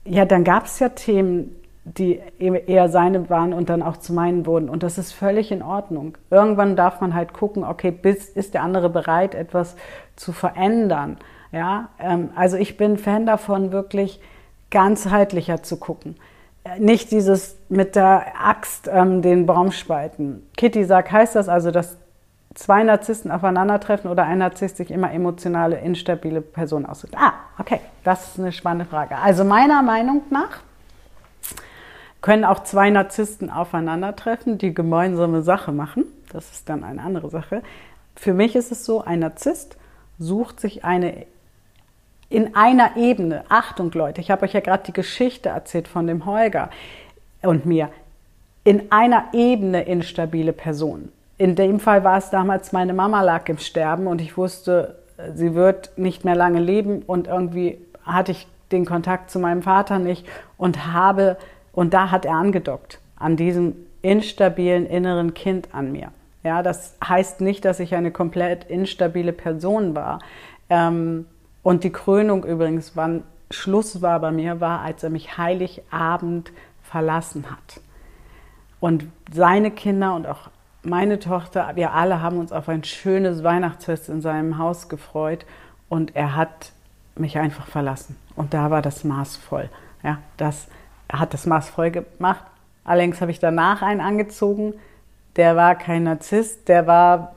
ja, dann gab es ja Themen, die eher seine waren und dann auch zu meinen wurden. Und das ist völlig in Ordnung. Irgendwann darf man halt gucken, okay, bis, ist der andere bereit, etwas zu verändern. Ja, ähm, also ich bin Fan davon, wirklich ganzheitlicher zu gucken. Nicht dieses mit der Axt ähm, den Baum spalten. Kitty sagt, heißt das also, dass zwei Narzissten aufeinandertreffen oder ein Narzisst sich immer emotionale, instabile Personen aussucht? Ah, okay, das ist eine spannende Frage. Also meiner Meinung nach können auch zwei Narzissten aufeinandertreffen, die gemeinsame Sache machen. Das ist dann eine andere Sache. Für mich ist es so, ein Narzisst sucht sich eine in einer Ebene, Achtung Leute, ich habe euch ja gerade die Geschichte erzählt von dem Holger und mir, in einer Ebene instabile Person. In dem Fall war es damals, meine Mama lag im Sterben und ich wusste, sie wird nicht mehr lange leben und irgendwie hatte ich den Kontakt zu meinem Vater nicht und habe und da hat er angedockt an diesem instabilen inneren Kind an mir. Ja, das heißt nicht, dass ich eine komplett instabile Person war. Ähm, Und die Krönung übrigens, wann Schluss war bei mir, war, als er mich Heiligabend verlassen hat. Und seine Kinder und auch meine Tochter, wir alle haben uns auf ein schönes Weihnachtsfest in seinem Haus gefreut und er hat mich einfach verlassen. Und da war das Maß voll. Ja, das, hat das Maß voll gemacht. Allerdings habe ich danach einen angezogen, der war kein Narzisst, der war,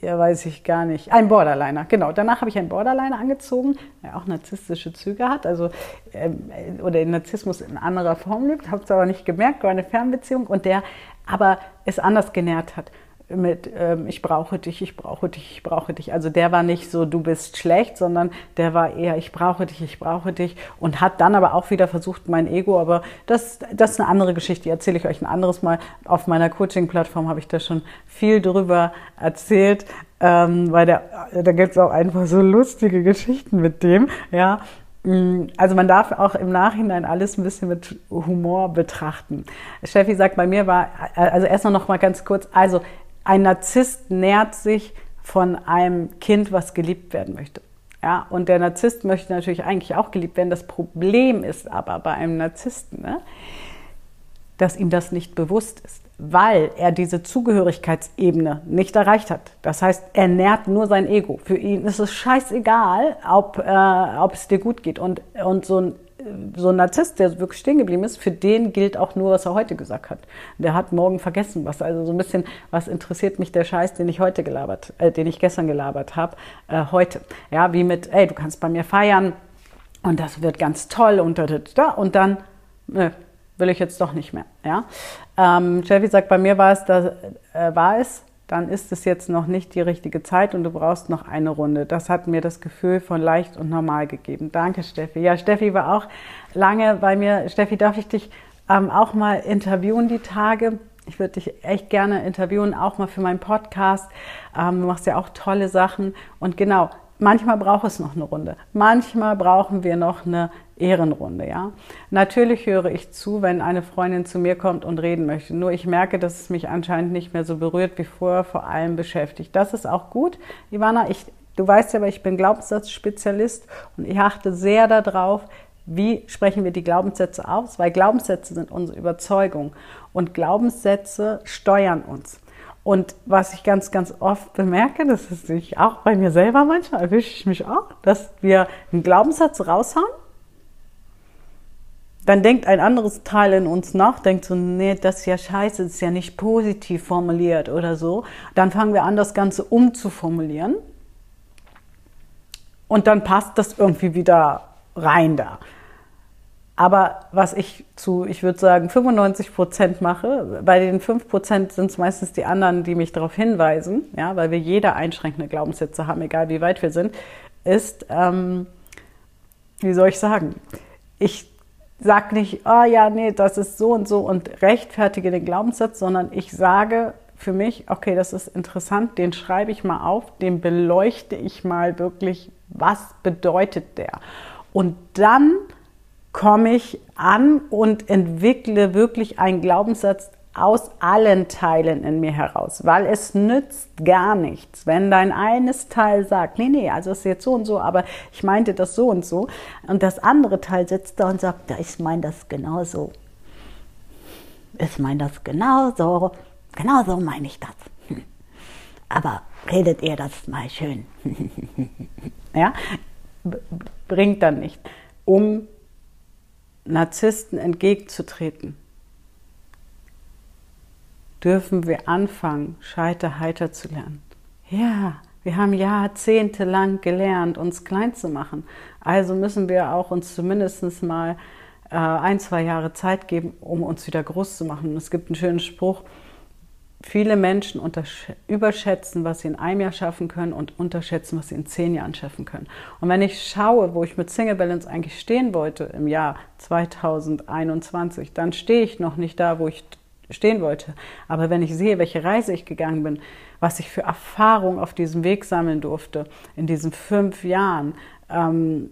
ja weiß ich gar nicht, ein Borderliner, genau. Danach habe ich einen Borderliner angezogen, der auch narzisstische Züge hat, also ähm, oder den Narzissmus in anderer Form lebt, habe es aber nicht gemerkt, war eine Fernbeziehung und der aber es anders genährt hat mit ähm, ich brauche dich, ich brauche dich, ich brauche dich. Also der war nicht so du bist schlecht, sondern der war eher ich brauche dich, ich brauche dich und hat dann aber auch wieder versucht mein Ego, aber das, das ist eine andere Geschichte, die erzähle ich euch ein anderes Mal. Auf meiner Coaching-Plattform habe ich da schon viel drüber erzählt, ähm, weil der, da gibt es auch einfach so lustige Geschichten mit dem, ja. Mm, also man darf auch im Nachhinein alles ein bisschen mit Humor betrachten. Steffi sagt, bei mir war, also erst noch mal ganz kurz, also ein Narzisst nährt sich von einem Kind, was geliebt werden möchte. Ja, und der Narzisst möchte natürlich eigentlich auch geliebt werden. Das Problem ist aber bei einem Narzissten, ne, dass ihm das nicht bewusst ist, weil er diese Zugehörigkeitsebene nicht erreicht hat. Das heißt, er nährt nur sein Ego. Für ihn ist es scheißegal, ob, äh, ob es dir gut geht. Und, und so ein so ein Narzisst, der wirklich stehen geblieben ist, für den gilt auch nur, was er heute gesagt hat. Der hat morgen vergessen was. Also so ein bisschen, was interessiert mich der Scheiß, den ich heute gelabert, äh, den ich gestern gelabert habe, äh, heute. Ja, wie mit, ey, du kannst bei mir feiern und das wird ganz toll und da, da, und dann, nö, will ich jetzt doch nicht mehr. Ja, ähm, Chevy sagt, bei mir war es, da, äh, war es dann ist es jetzt noch nicht die richtige Zeit und du brauchst noch eine Runde. Das hat mir das Gefühl von leicht und normal gegeben. Danke, Steffi. Ja, Steffi war auch lange bei mir. Steffi, darf ich dich ähm, auch mal interviewen die Tage? Ich würde dich echt gerne interviewen, auch mal für meinen Podcast. Ähm, du machst ja auch tolle Sachen. Und genau, manchmal braucht es noch eine Runde. Manchmal brauchen wir noch eine Ehrenrunde, ja. Natürlich höre ich zu, wenn eine Freundin zu mir kommt und reden möchte. Nur ich merke, dass es mich anscheinend nicht mehr so berührt wie vorher, vor allem beschäftigt. Das ist auch gut. Ivana, ich, du weißt ja, aber ich bin Glaubenssatzspezialist und ich achte sehr darauf, wie sprechen wir die Glaubenssätze aus, weil Glaubenssätze sind unsere Überzeugung und Glaubenssätze steuern uns. Und was ich ganz, ganz oft bemerke, das ist ich auch bei mir selber manchmal, erwische ich mich auch, dass wir einen Glaubenssatz raushauen dann denkt ein anderes Teil in uns nach, denkt so, nee, das ist ja scheiße, das ist ja nicht positiv formuliert oder so. Dann fangen wir an, das Ganze umzuformulieren. Und dann passt das irgendwie wieder rein da. Aber was ich zu, ich würde sagen, 95 Prozent mache, bei den 5 Prozent sind es meistens die anderen, die mich darauf hinweisen, ja, weil wir jeder einschränkende Glaubenssätze haben, egal wie weit wir sind, ist, ähm, wie soll ich sagen, ich sag nicht, oh ja, nee, das ist so und so und rechtfertige den Glaubenssatz, sondern ich sage für mich, okay, das ist interessant, den schreibe ich mal auf, den beleuchte ich mal wirklich, was bedeutet der? Und dann komme ich an und entwickle wirklich einen Glaubenssatz, aus allen Teilen in mir heraus, weil es nützt gar nichts, wenn dein eines Teil sagt, nee, nee, also ist jetzt so und so, aber ich meinte das so und so, und das andere Teil sitzt da und sagt, ja, ich meine das genauso. Ich meine das genauso, genauso meine ich das. Aber redet ihr das mal schön. ja, bringt dann nicht. Um Narzissten entgegenzutreten, dürfen wir anfangen, Scheiter heiter zu lernen. Ja, wir haben jahrzehntelang gelernt, uns klein zu machen. Also müssen wir auch uns zumindest mal äh, ein, zwei Jahre Zeit geben, um uns wieder groß zu machen. Und es gibt einen schönen Spruch, viele Menschen überschätzen, was sie in einem Jahr schaffen können und unterschätzen, was sie in zehn Jahren schaffen können. Und wenn ich schaue, wo ich mit Single Balance eigentlich stehen wollte im Jahr 2021, dann stehe ich noch nicht da, wo ich stehen wollte. Aber wenn ich sehe, welche Reise ich gegangen bin, was ich für Erfahrung auf diesem Weg sammeln durfte, in diesen fünf Jahren, ähm,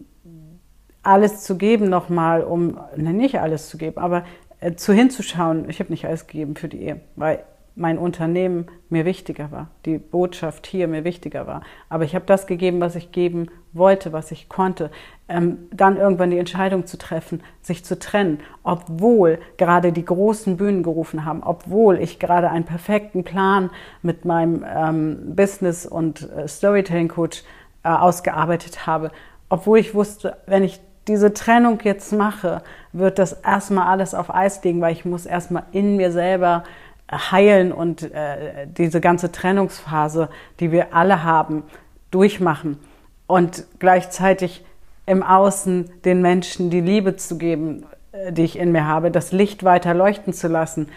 alles zu geben nochmal, um, ne, nicht alles zu geben, aber äh, zu hinzuschauen, ich habe nicht alles gegeben für die Ehe, weil mein Unternehmen mir wichtiger war, die Botschaft hier mir wichtiger war. Aber ich habe das gegeben, was ich geben wollte, was ich konnte, ähm, dann irgendwann die Entscheidung zu treffen, sich zu trennen, obwohl gerade die großen Bühnen gerufen haben, obwohl ich gerade einen perfekten Plan mit meinem ähm, Business- und äh, Storytelling-Coach äh, ausgearbeitet habe, obwohl ich wusste, wenn ich diese Trennung jetzt mache, wird das erstmal alles auf Eis liegen, weil ich muss erstmal in mir selber heilen und äh, diese ganze Trennungsphase, die wir alle haben, durchmachen und gleichzeitig im Außen den Menschen die Liebe zu geben, äh, die ich in mir habe, das Licht weiter leuchten zu lassen.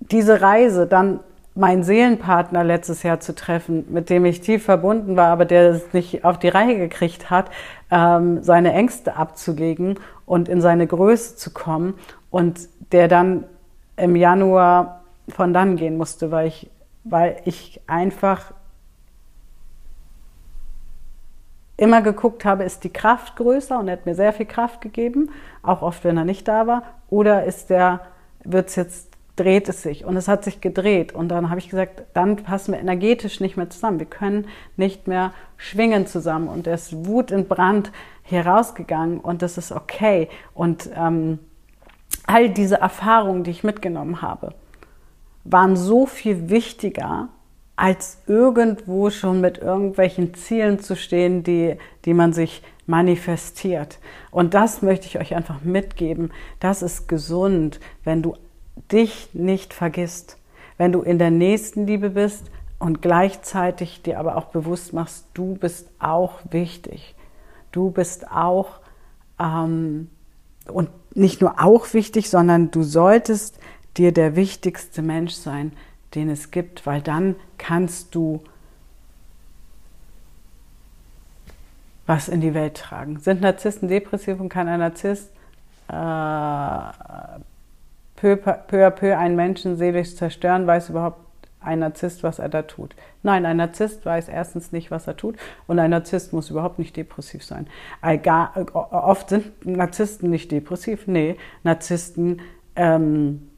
Diese Reise, dann meinen Seelenpartner letztes Jahr zu treffen, mit dem ich tief verbunden war, aber der es nicht auf die Reihe gekriegt hat, ähm, seine Ängste abzulegen und in seine Größe zu kommen und der dann im Januar von dann gehen musste, weil ich, weil ich einfach immer geguckt habe, ist die Kraft größer und er hat mir sehr viel Kraft gegeben, auch oft, wenn er nicht da war, oder ist der, wird es jetzt, dreht es sich? Und es hat sich gedreht und dann habe ich gesagt, dann passen wir energetisch nicht mehr zusammen, wir können nicht mehr schwingen zusammen und er ist Wut in Brand herausgegangen und das ist okay. Und ähm, all diese Erfahrungen, die ich mitgenommen habe, waren so viel wichtiger als irgendwo schon mit irgendwelchen Zielen zu stehen, die, die man sich manifestiert. Und das möchte ich euch einfach mitgeben. Das ist gesund, wenn du dich nicht vergisst, wenn du in der nächsten Liebe bist und gleichzeitig dir aber auch bewusst machst, du bist auch wichtig. Du bist auch ähm, und nicht nur auch wichtig, sondern du solltest dir der wichtigste Mensch sein, den es gibt, weil dann kannst du was in die Welt tragen. Sind Narzissten depressiv und kann ein Narzisst äh, peu, à peu einen Menschen seelisch zerstören, weiß überhaupt ein Narzisst, was er da tut. Nein, ein Narzisst weiß erstens nicht, was er tut und ein Narzisst muss überhaupt nicht depressiv sein. Egal, oft sind Narzissten nicht depressiv. Nee, Narzissten ähm,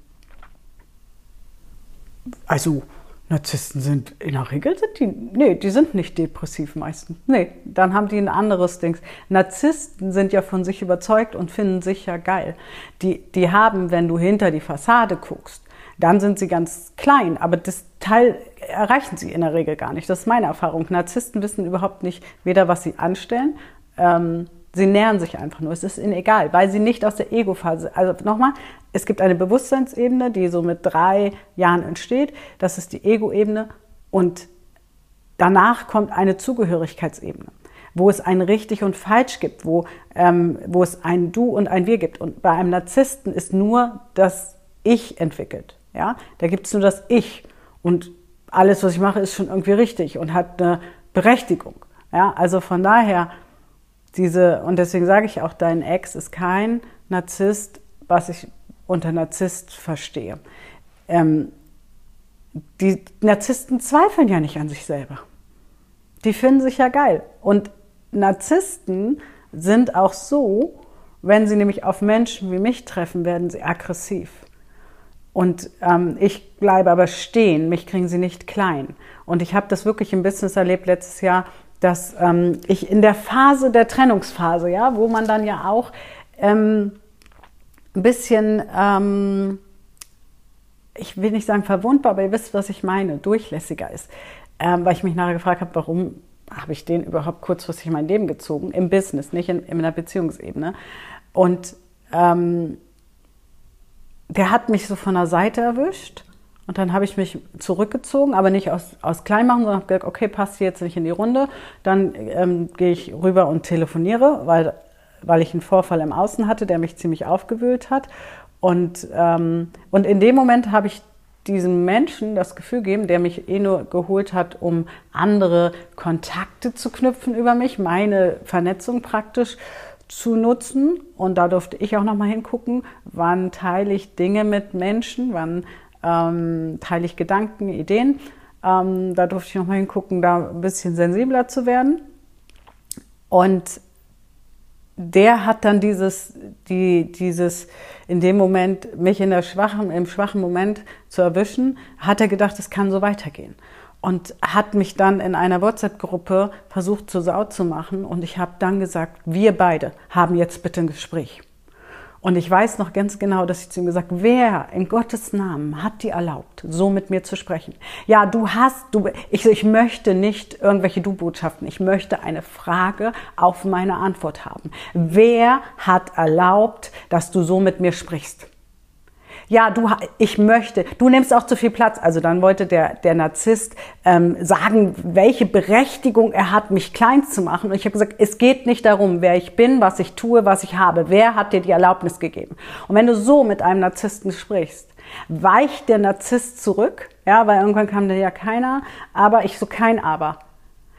also Narzissten sind in der Regel sind die, nee, die sind nicht depressiv meistens. Nee, dann haben die ein anderes Ding. Narzissten sind ja von sich überzeugt und finden sich ja geil. Die, die haben, wenn du hinter die Fassade guckst, dann sind sie ganz klein, aber das Teil erreichen sie in der Regel gar nicht. Das ist meine Erfahrung. Narzissten wissen überhaupt nicht weder, was sie anstellen, ähm, Sie nähern sich einfach nur. Es ist ihnen egal, weil sie nicht aus der Ego-Phase. Also nochmal, es gibt eine Bewusstseinsebene, die so mit drei Jahren entsteht. Das ist die Ego-Ebene. Und danach kommt eine Zugehörigkeitsebene, wo es ein richtig und falsch gibt, wo, ähm, wo es ein Du und ein Wir gibt. Und bei einem Narzissten ist nur das Ich entwickelt. Ja? Da gibt es nur das Ich. Und alles, was ich mache, ist schon irgendwie richtig und hat eine Berechtigung. Ja? Also von daher diese, und deswegen sage ich auch, dein Ex ist kein Narzisst, was ich unter Narzisst verstehe. Ähm, die Narzissten zweifeln ja nicht an sich selber. Die finden sich ja geil. Und Narzissten sind auch so, wenn sie nämlich auf Menschen wie mich treffen, werden sie aggressiv. Und ähm, ich bleibe aber stehen, mich kriegen sie nicht klein. Und ich habe das wirklich im Business erlebt letztes Jahr dass ähm, ich in der Phase der Trennungsphase, ja, wo man dann ja auch ähm, ein bisschen, ähm, ich will nicht sagen verwundbar, aber ihr wisst, was ich meine, durchlässiger ist, ähm, weil ich mich nachher gefragt habe, warum habe ich den überhaupt kurzfristig in mein Leben gezogen, im Business, nicht in, in einer Beziehungsebene. Und ähm, der hat mich so von der Seite erwischt und dann habe ich mich zurückgezogen, aber nicht aus, aus Kleinmachen, sondern habe gesagt, okay, passt jetzt nicht in die Runde. Dann ähm, gehe ich rüber und telefoniere, weil, weil ich einen Vorfall im Außen hatte, der mich ziemlich aufgewühlt hat. Und, ähm, und in dem Moment habe ich diesem Menschen das Gefühl gegeben, der mich eh nur geholt hat, um andere Kontakte zu knüpfen über mich, meine Vernetzung praktisch zu nutzen. Und da durfte ich auch nochmal hingucken, wann teile ich Dinge mit Menschen, wann ähm, teile ich Gedanken, Ideen. Ähm, da durfte ich nochmal hingucken, da ein bisschen sensibler zu werden. Und der hat dann dieses, die, dieses, in dem Moment, mich in der schwachen, im schwachen Moment zu erwischen, hat er gedacht, es kann so weitergehen. und hat mich dann in einer WhatsApp-Gruppe versucht zur Sau zu machen. Und ich habe dann gesagt, wir beide haben jetzt bitte ein Gespräch. Und ich weiß noch ganz genau, dass ich zu ihm gesagt, wer in Gottes Namen hat dir erlaubt, so mit mir zu sprechen? Ja, du hast, du, ich, ich möchte nicht irgendwelche Du-Botschaften. Ich möchte eine Frage auf meine Antwort haben. Wer hat erlaubt, dass du so mit mir sprichst? Ja, du, ich möchte, du nimmst auch zu viel Platz. Also dann wollte der, der Narzisst ähm, sagen, welche Berechtigung er hat, mich klein zu machen. Und ich habe gesagt, es geht nicht darum, wer ich bin, was ich tue, was ich habe. Wer hat dir die Erlaubnis gegeben? Und wenn du so mit einem Narzissten sprichst, weicht der Narzisst zurück, ja, weil irgendwann kam da ja keiner, aber ich so kein Aber.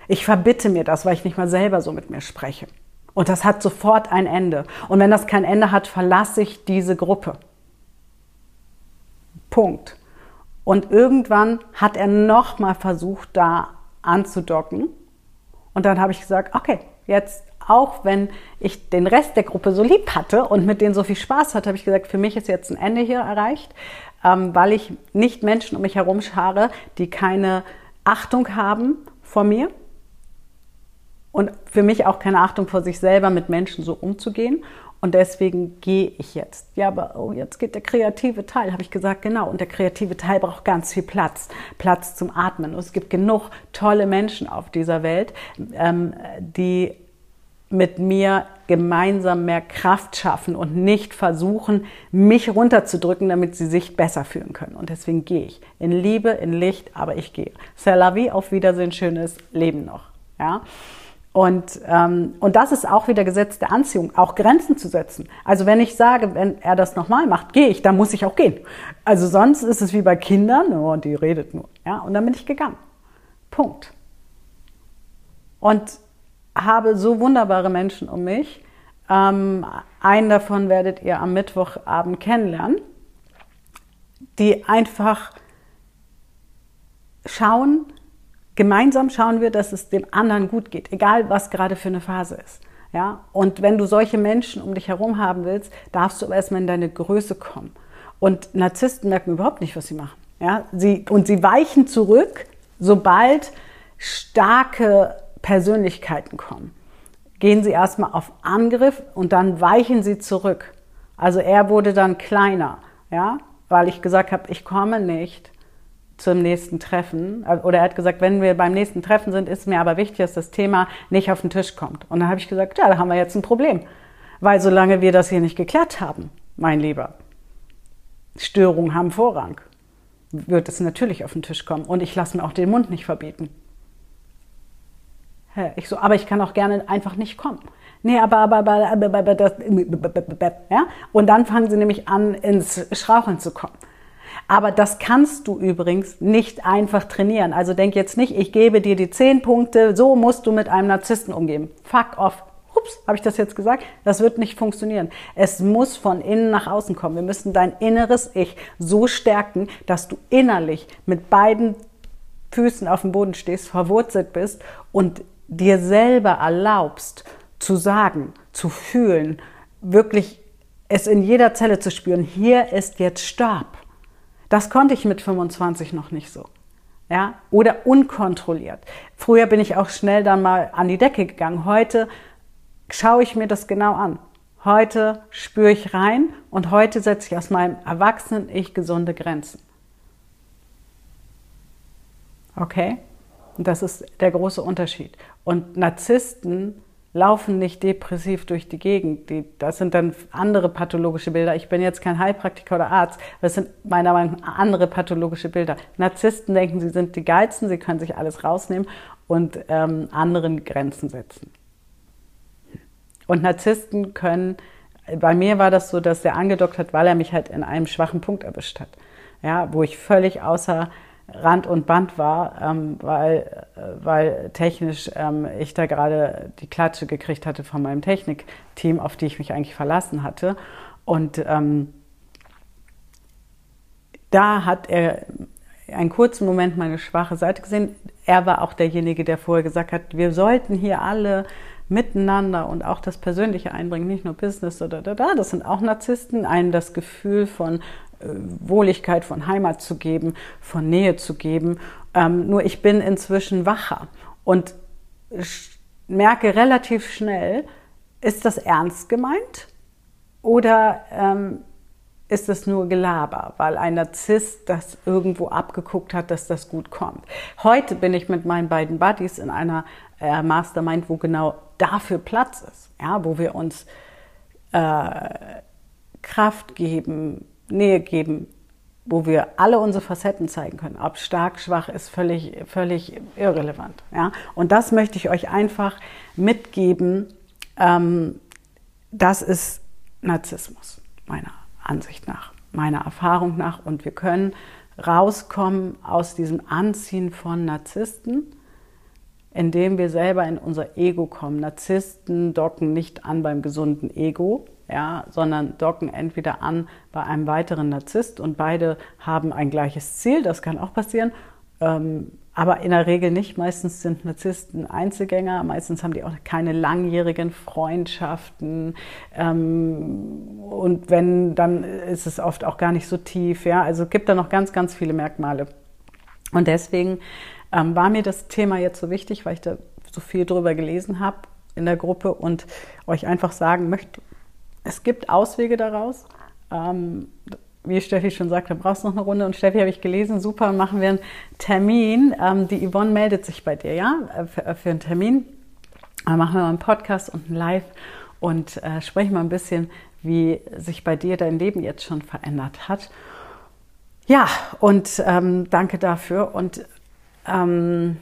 Ich verbitte mir das, weil ich nicht mal selber so mit mir spreche. Und das hat sofort ein Ende. Und wenn das kein Ende hat, verlasse ich diese Gruppe. Punkt. Und irgendwann hat er nochmal versucht, da anzudocken. Und dann habe ich gesagt, okay, jetzt auch wenn ich den Rest der Gruppe so lieb hatte und mit denen so viel Spaß hatte, habe ich gesagt, für mich ist jetzt ein Ende hier erreicht, ähm, weil ich nicht Menschen um mich herum schare, die keine Achtung haben vor mir und für mich auch keine Achtung vor sich selber, mit Menschen so umzugehen. Und deswegen gehe ich jetzt. Ja, aber oh, jetzt geht der kreative Teil, habe ich gesagt, genau. Und der kreative Teil braucht ganz viel Platz, Platz zum Atmen. Und es gibt genug tolle Menschen auf dieser Welt, ähm, die mit mir gemeinsam mehr Kraft schaffen und nicht versuchen, mich runterzudrücken, damit sie sich besser fühlen können. Und deswegen gehe ich in Liebe, in Licht, aber ich gehe. C'est la vie, auf Wiedersehen, schönes Leben noch. Ja. Und, ähm, und das ist auch wieder Gesetz der Anziehung, auch Grenzen zu setzen. Also wenn ich sage, wenn er das nochmal macht, gehe ich, dann muss ich auch gehen. Also sonst ist es wie bei Kindern, oh, die redet nur. Ja, und dann bin ich gegangen. Punkt. Und habe so wunderbare Menschen um mich. Ähm, einen davon werdet ihr am Mittwochabend kennenlernen, die einfach schauen, Gemeinsam schauen wir, dass es dem anderen gut geht, egal was gerade für eine Phase ist. Ja? Und wenn du solche Menschen um dich herum haben willst, darfst du aber erstmal in deine Größe kommen. Und Narzissten merken überhaupt nicht, was sie machen. Ja? Sie, und sie weichen zurück, sobald starke Persönlichkeiten kommen. Gehen sie erstmal auf Angriff und dann weichen sie zurück. Also er wurde dann kleiner, ja, weil ich gesagt habe, ich komme nicht zum nächsten Treffen. Oder er hat gesagt, wenn wir beim nächsten Treffen sind, ist mir aber wichtig, dass das Thema nicht auf den Tisch kommt. Und dann habe ich gesagt, ja, da haben wir jetzt ein Problem. Weil solange wir das hier nicht geklärt haben, mein Lieber, Störungen haben Vorrang, wird es natürlich auf den Tisch kommen. Und ich lasse mir auch den Mund nicht verbieten. Ich so, aber ich kann auch gerne einfach nicht kommen. Nee, aber, aber, aber, aber, aber das, ja? Und dann fangen sie nämlich an, ins Schraucheln zu kommen. Aber das kannst du übrigens nicht einfach trainieren. Also denk jetzt nicht, ich gebe dir die zehn Punkte, so musst du mit einem Narzissten umgehen. Fuck off. Ups, habe ich das jetzt gesagt? Das wird nicht funktionieren. Es muss von innen nach außen kommen. Wir müssen dein inneres Ich so stärken, dass du innerlich mit beiden Füßen auf dem Boden stehst, verwurzelt bist und dir selber erlaubst zu sagen, zu fühlen, wirklich es in jeder Zelle zu spüren, hier ist jetzt Stab. Das konnte ich mit 25 noch nicht so. Ja, oder unkontrolliert. Früher bin ich auch schnell dann mal an die Decke gegangen. Heute schaue ich mir das genau an. Heute spüre ich rein und heute setze ich aus meinem erwachsenen Ich gesunde Grenzen. Okay? Und das ist der große Unterschied. Und Narzissten laufen nicht depressiv durch die Gegend. Die, das sind dann andere pathologische Bilder. Ich bin jetzt kein Heilpraktiker oder Arzt. Das sind meiner Meinung nach andere pathologische Bilder. Narzissten denken, sie sind die Geilsten, sie können sich alles rausnehmen und ähm, anderen Grenzen setzen. Und Narzissten können, bei mir war das so, dass er angedockt hat, weil er mich halt in einem schwachen Punkt erwischt hat. Ja, wo ich völlig außer Rand und Band war, ähm, weil, äh, weil technisch ähm, ich da gerade die Klatsche gekriegt hatte von meinem Technikteam, auf die ich mich eigentlich verlassen hatte. Und ähm, da hat er einen kurzen Moment meine schwache Seite gesehen. Er war auch derjenige, der vorher gesagt hat, wir sollten hier alle miteinander und auch das Persönliche einbringen, nicht nur Business oder da, da. Das sind auch Narzissten, einen das Gefühl von Wohligkeit, von Heimat zu geben, von Nähe zu geben. Ähm, nur ich bin inzwischen wacher und merke relativ schnell, ist das ernst gemeint oder ähm, ist es nur Gelaber, weil ein Narzisst das irgendwo abgeguckt hat, dass das gut kommt. Heute bin ich mit meinen beiden Buddies in einer äh, Mastermind, wo genau dafür Platz ist, ja, wo wir uns äh, Kraft geben, Nähe geben, wo wir alle unsere Facetten zeigen können. Ob stark, schwach ist völlig, völlig irrelevant. Ja? Und das möchte ich euch einfach mitgeben. Ähm, das ist Narzissmus, meiner Ansicht nach, meiner Erfahrung nach. Und wir können rauskommen aus diesem Anziehen von Narzissten, indem wir selber in unser Ego kommen. Narzissten docken nicht an beim gesunden Ego, ja, sondern docken entweder an bei einem weiteren Narzisst und beide haben ein gleiches Ziel, das kann auch passieren, ähm, aber in der Regel nicht. Meistens sind Narzissten Einzelgänger, meistens haben die auch keine langjährigen Freundschaften ähm, und wenn, dann ist es oft auch gar nicht so tief, ja, also gibt da noch ganz, ganz viele Merkmale. Und deswegen ähm, war mir das Thema jetzt so wichtig, weil ich da so viel drüber gelesen habe in der Gruppe und euch einfach sagen möchte, es gibt Auswege daraus. Ähm, wie Steffi schon sagte, brauchst du noch eine Runde. Und Steffi habe ich gelesen, super, machen wir einen Termin. Ähm, die Yvonne meldet sich bei dir, ja, äh, für, äh, für einen Termin. Dann machen wir mal einen Podcast und ein Live und äh, sprechen mal ein bisschen, wie sich bei dir dein Leben jetzt schon verändert hat. Ja, und ähm, danke dafür. Und ähm,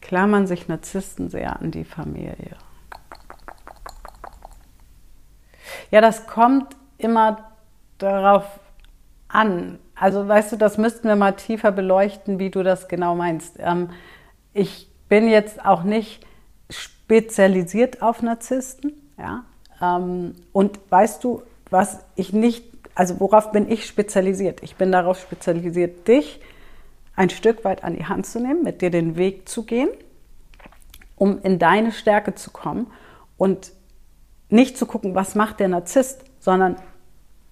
klammern sich Narzissten sehr an die Familie. Ja, das kommt immer darauf an. Also weißt du, das müssten wir mal tiefer beleuchten, wie du das genau meinst. Ähm, ich bin jetzt auch nicht spezialisiert auf Narzissten, ja. Ähm, und weißt du, was ich nicht, also worauf bin ich spezialisiert? Ich bin darauf spezialisiert, dich ein Stück weit an die Hand zu nehmen, mit dir den Weg zu gehen, um in deine Stärke zu kommen und nicht zu gucken, was macht der Narzisst, sondern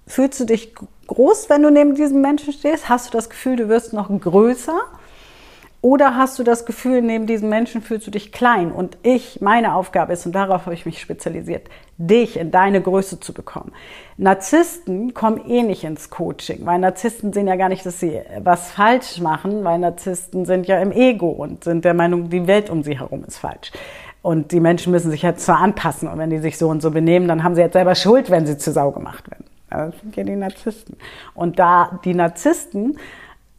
fühlst du dich groß, wenn du neben diesem Menschen stehst? Hast du das Gefühl, du wirst noch größer? Oder hast du das Gefühl, neben diesem Menschen fühlst du dich klein? Und ich, meine Aufgabe ist, und darauf habe ich mich spezialisiert, dich in deine Größe zu bekommen. Narzissten kommen eh nicht ins Coaching, weil Narzissten sehen ja gar nicht, dass sie was falsch machen, weil Narzissten sind ja im Ego und sind der Meinung, die Welt um sie herum ist falsch. Und die Menschen müssen sich jetzt zwar anpassen und wenn die sich so und so benehmen, dann haben sie jetzt selber Schuld, wenn sie zu Sau gemacht werden. Das sind ja die Narzissten. Und da die Narzissten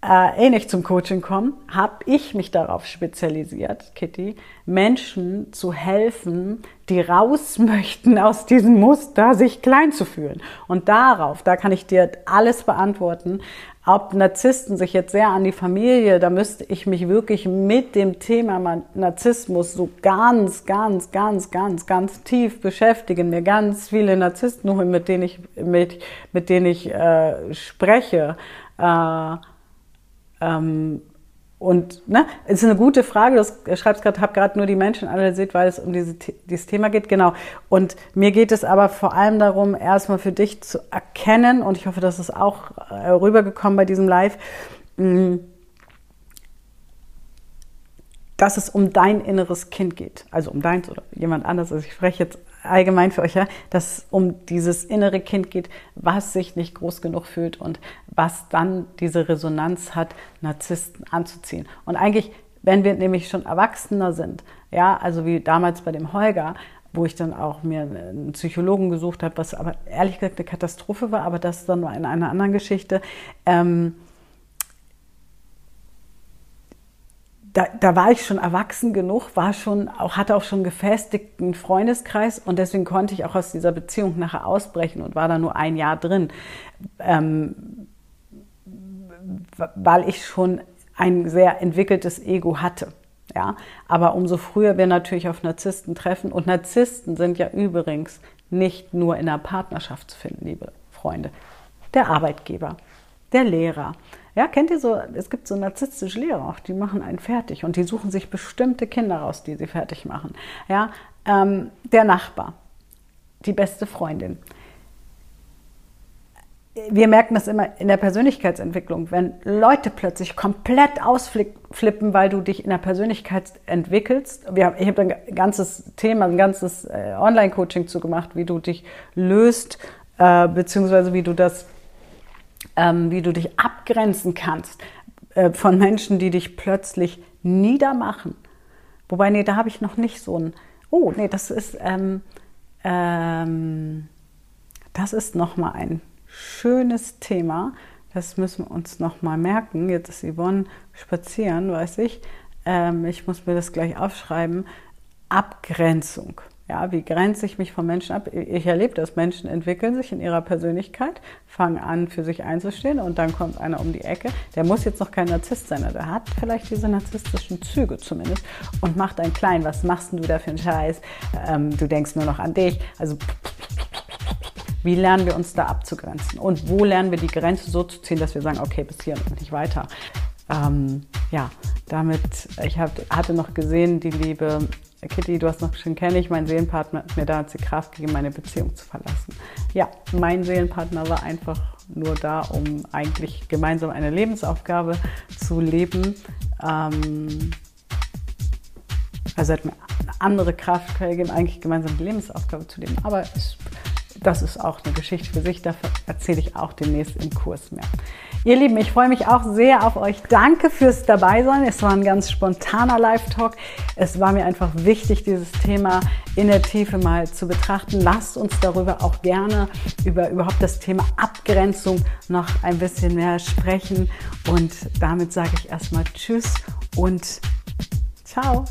äh, eh nicht zum Coaching kommen, habe ich mich darauf spezialisiert, Kitty, Menschen zu helfen, die raus möchten aus diesem Muster, sich klein zu fühlen. Und darauf, da kann ich dir alles beantworten, ob Narzissten sich jetzt sehr an die Familie, da müsste ich mich wirklich mit dem Thema Narzissmus so ganz, ganz, ganz, ganz, ganz tief beschäftigen. Mir ganz viele Narzissten holen, mit denen ich, mit, mit denen ich äh, spreche. Äh, ähm, und ne, ist eine gute Frage, du schreibst gerade, habe gerade nur die Menschen analysiert, weil es um diese, dieses Thema geht, genau. Und mir geht es aber vor allem darum, erstmal für dich zu erkennen, und ich hoffe, das ist auch äh, rübergekommen bei diesem Live, mm, dass es um dein inneres Kind geht, also um deins oder jemand anderes. Also ich spreche jetzt allgemein für euch, ja, dass es um dieses innere Kind geht, was sich nicht groß genug fühlt und was dann diese Resonanz hat, Narzissten anzuziehen. Und eigentlich, wenn wir nämlich schon Erwachsener sind, ja, also wie damals bei dem Holger, wo ich dann auch mir einen Psychologen gesucht habe, was aber ehrlich gesagt eine Katastrophe war, aber das dann nur in einer anderen Geschichte. Ähm, da, da war ich schon erwachsen genug, war schon auch, hatte auch schon gefestigten Freundeskreis und deswegen konnte ich auch aus dieser Beziehung nachher ausbrechen und war da nur ein Jahr drin, ähm, weil ich schon ein sehr entwickeltes Ego hatte. Ja, aber umso früher wir natürlich auf Narzissten treffen und Narzissten sind ja übrigens nicht nur in der Partnerschaft zu finden, liebe Freunde. Der Arbeitgeber, der Lehrer, ja, kennt ihr so, es gibt so narzisstische Lehrer auch, die machen einen fertig und die suchen sich bestimmte Kinder raus, die sie fertig machen. Ja, ähm, der Nachbar, die beste Freundin. wir merken das immer in der Persönlichkeitsentwicklung, wenn Leute plötzlich komplett ausflippen, weil du dich in der Persönlichkeit entwickelst. Wir, ich habe ein ganzes Thema, ein ganzes äh, Online-Coaching zugemacht, wie du dich löst, äh, beziehungsweise wie du das, ähm, wie du dich abgrenzen kannst äh, von Menschen, die dich plötzlich niedermachen. Wobei, nee, da habe ich noch nicht so ein, oh, nee, das ist, ähm, ähm, das ist nochmal ein schönes Thema. Das müssen wir uns nochmal merken. Jetzt ist Yvonne spazieren, weiß ich. Ähm, ich muss mir das gleich aufschreiben. Abgrenzung. Ja, wie grenze ich mich von Menschen ab? Ich erlebe das, Menschen entwickeln sich in ihrer Persönlichkeit, fangen an, für sich einzustehen und dann kommt einer um die Ecke. Der muss jetzt noch kein Narzisst sein, der hat vielleicht diese narzisstischen Züge zumindest und macht einen klein. Was machst du da für einen Scheiß? Ähm, du denkst nur noch an dich. Also wie lernen wir uns da abzugrenzen? Und wo lernen wir die Grenze so zu ziehen, dass wir sagen, okay, bis hier und nicht weiter? Ähm, ja, damit, ich hab, hatte noch gesehen, die liebe Kitty, du hast noch geschrieben, kenne ich, mein Seelenpartner hat mir damals die Kraft gegeben, meine Beziehung zu verlassen. Ja, mein Seelenpartner war einfach nur da, um eigentlich gemeinsam eine Lebensaufgabe zu leben. Ähm, also hat mir eine andere Kraft gegeben, eigentlich gemeinsam die Lebensaufgabe zu leben. Aber es das ist auch eine Geschichte für sich. Dafür erzähle ich auch demnächst im Kurs mehr. Ihr Lieben, ich freue mich auch sehr auf euch. Danke fürs Dabeisein. Es war ein ganz spontaner Live-Talk. Es war mir einfach wichtig, dieses Thema in der Tiefe mal zu betrachten. Lasst uns darüber auch gerne über überhaupt das Thema Abgrenzung noch ein bisschen mehr sprechen. Und damit sage ich erstmal Tschüss und ciao.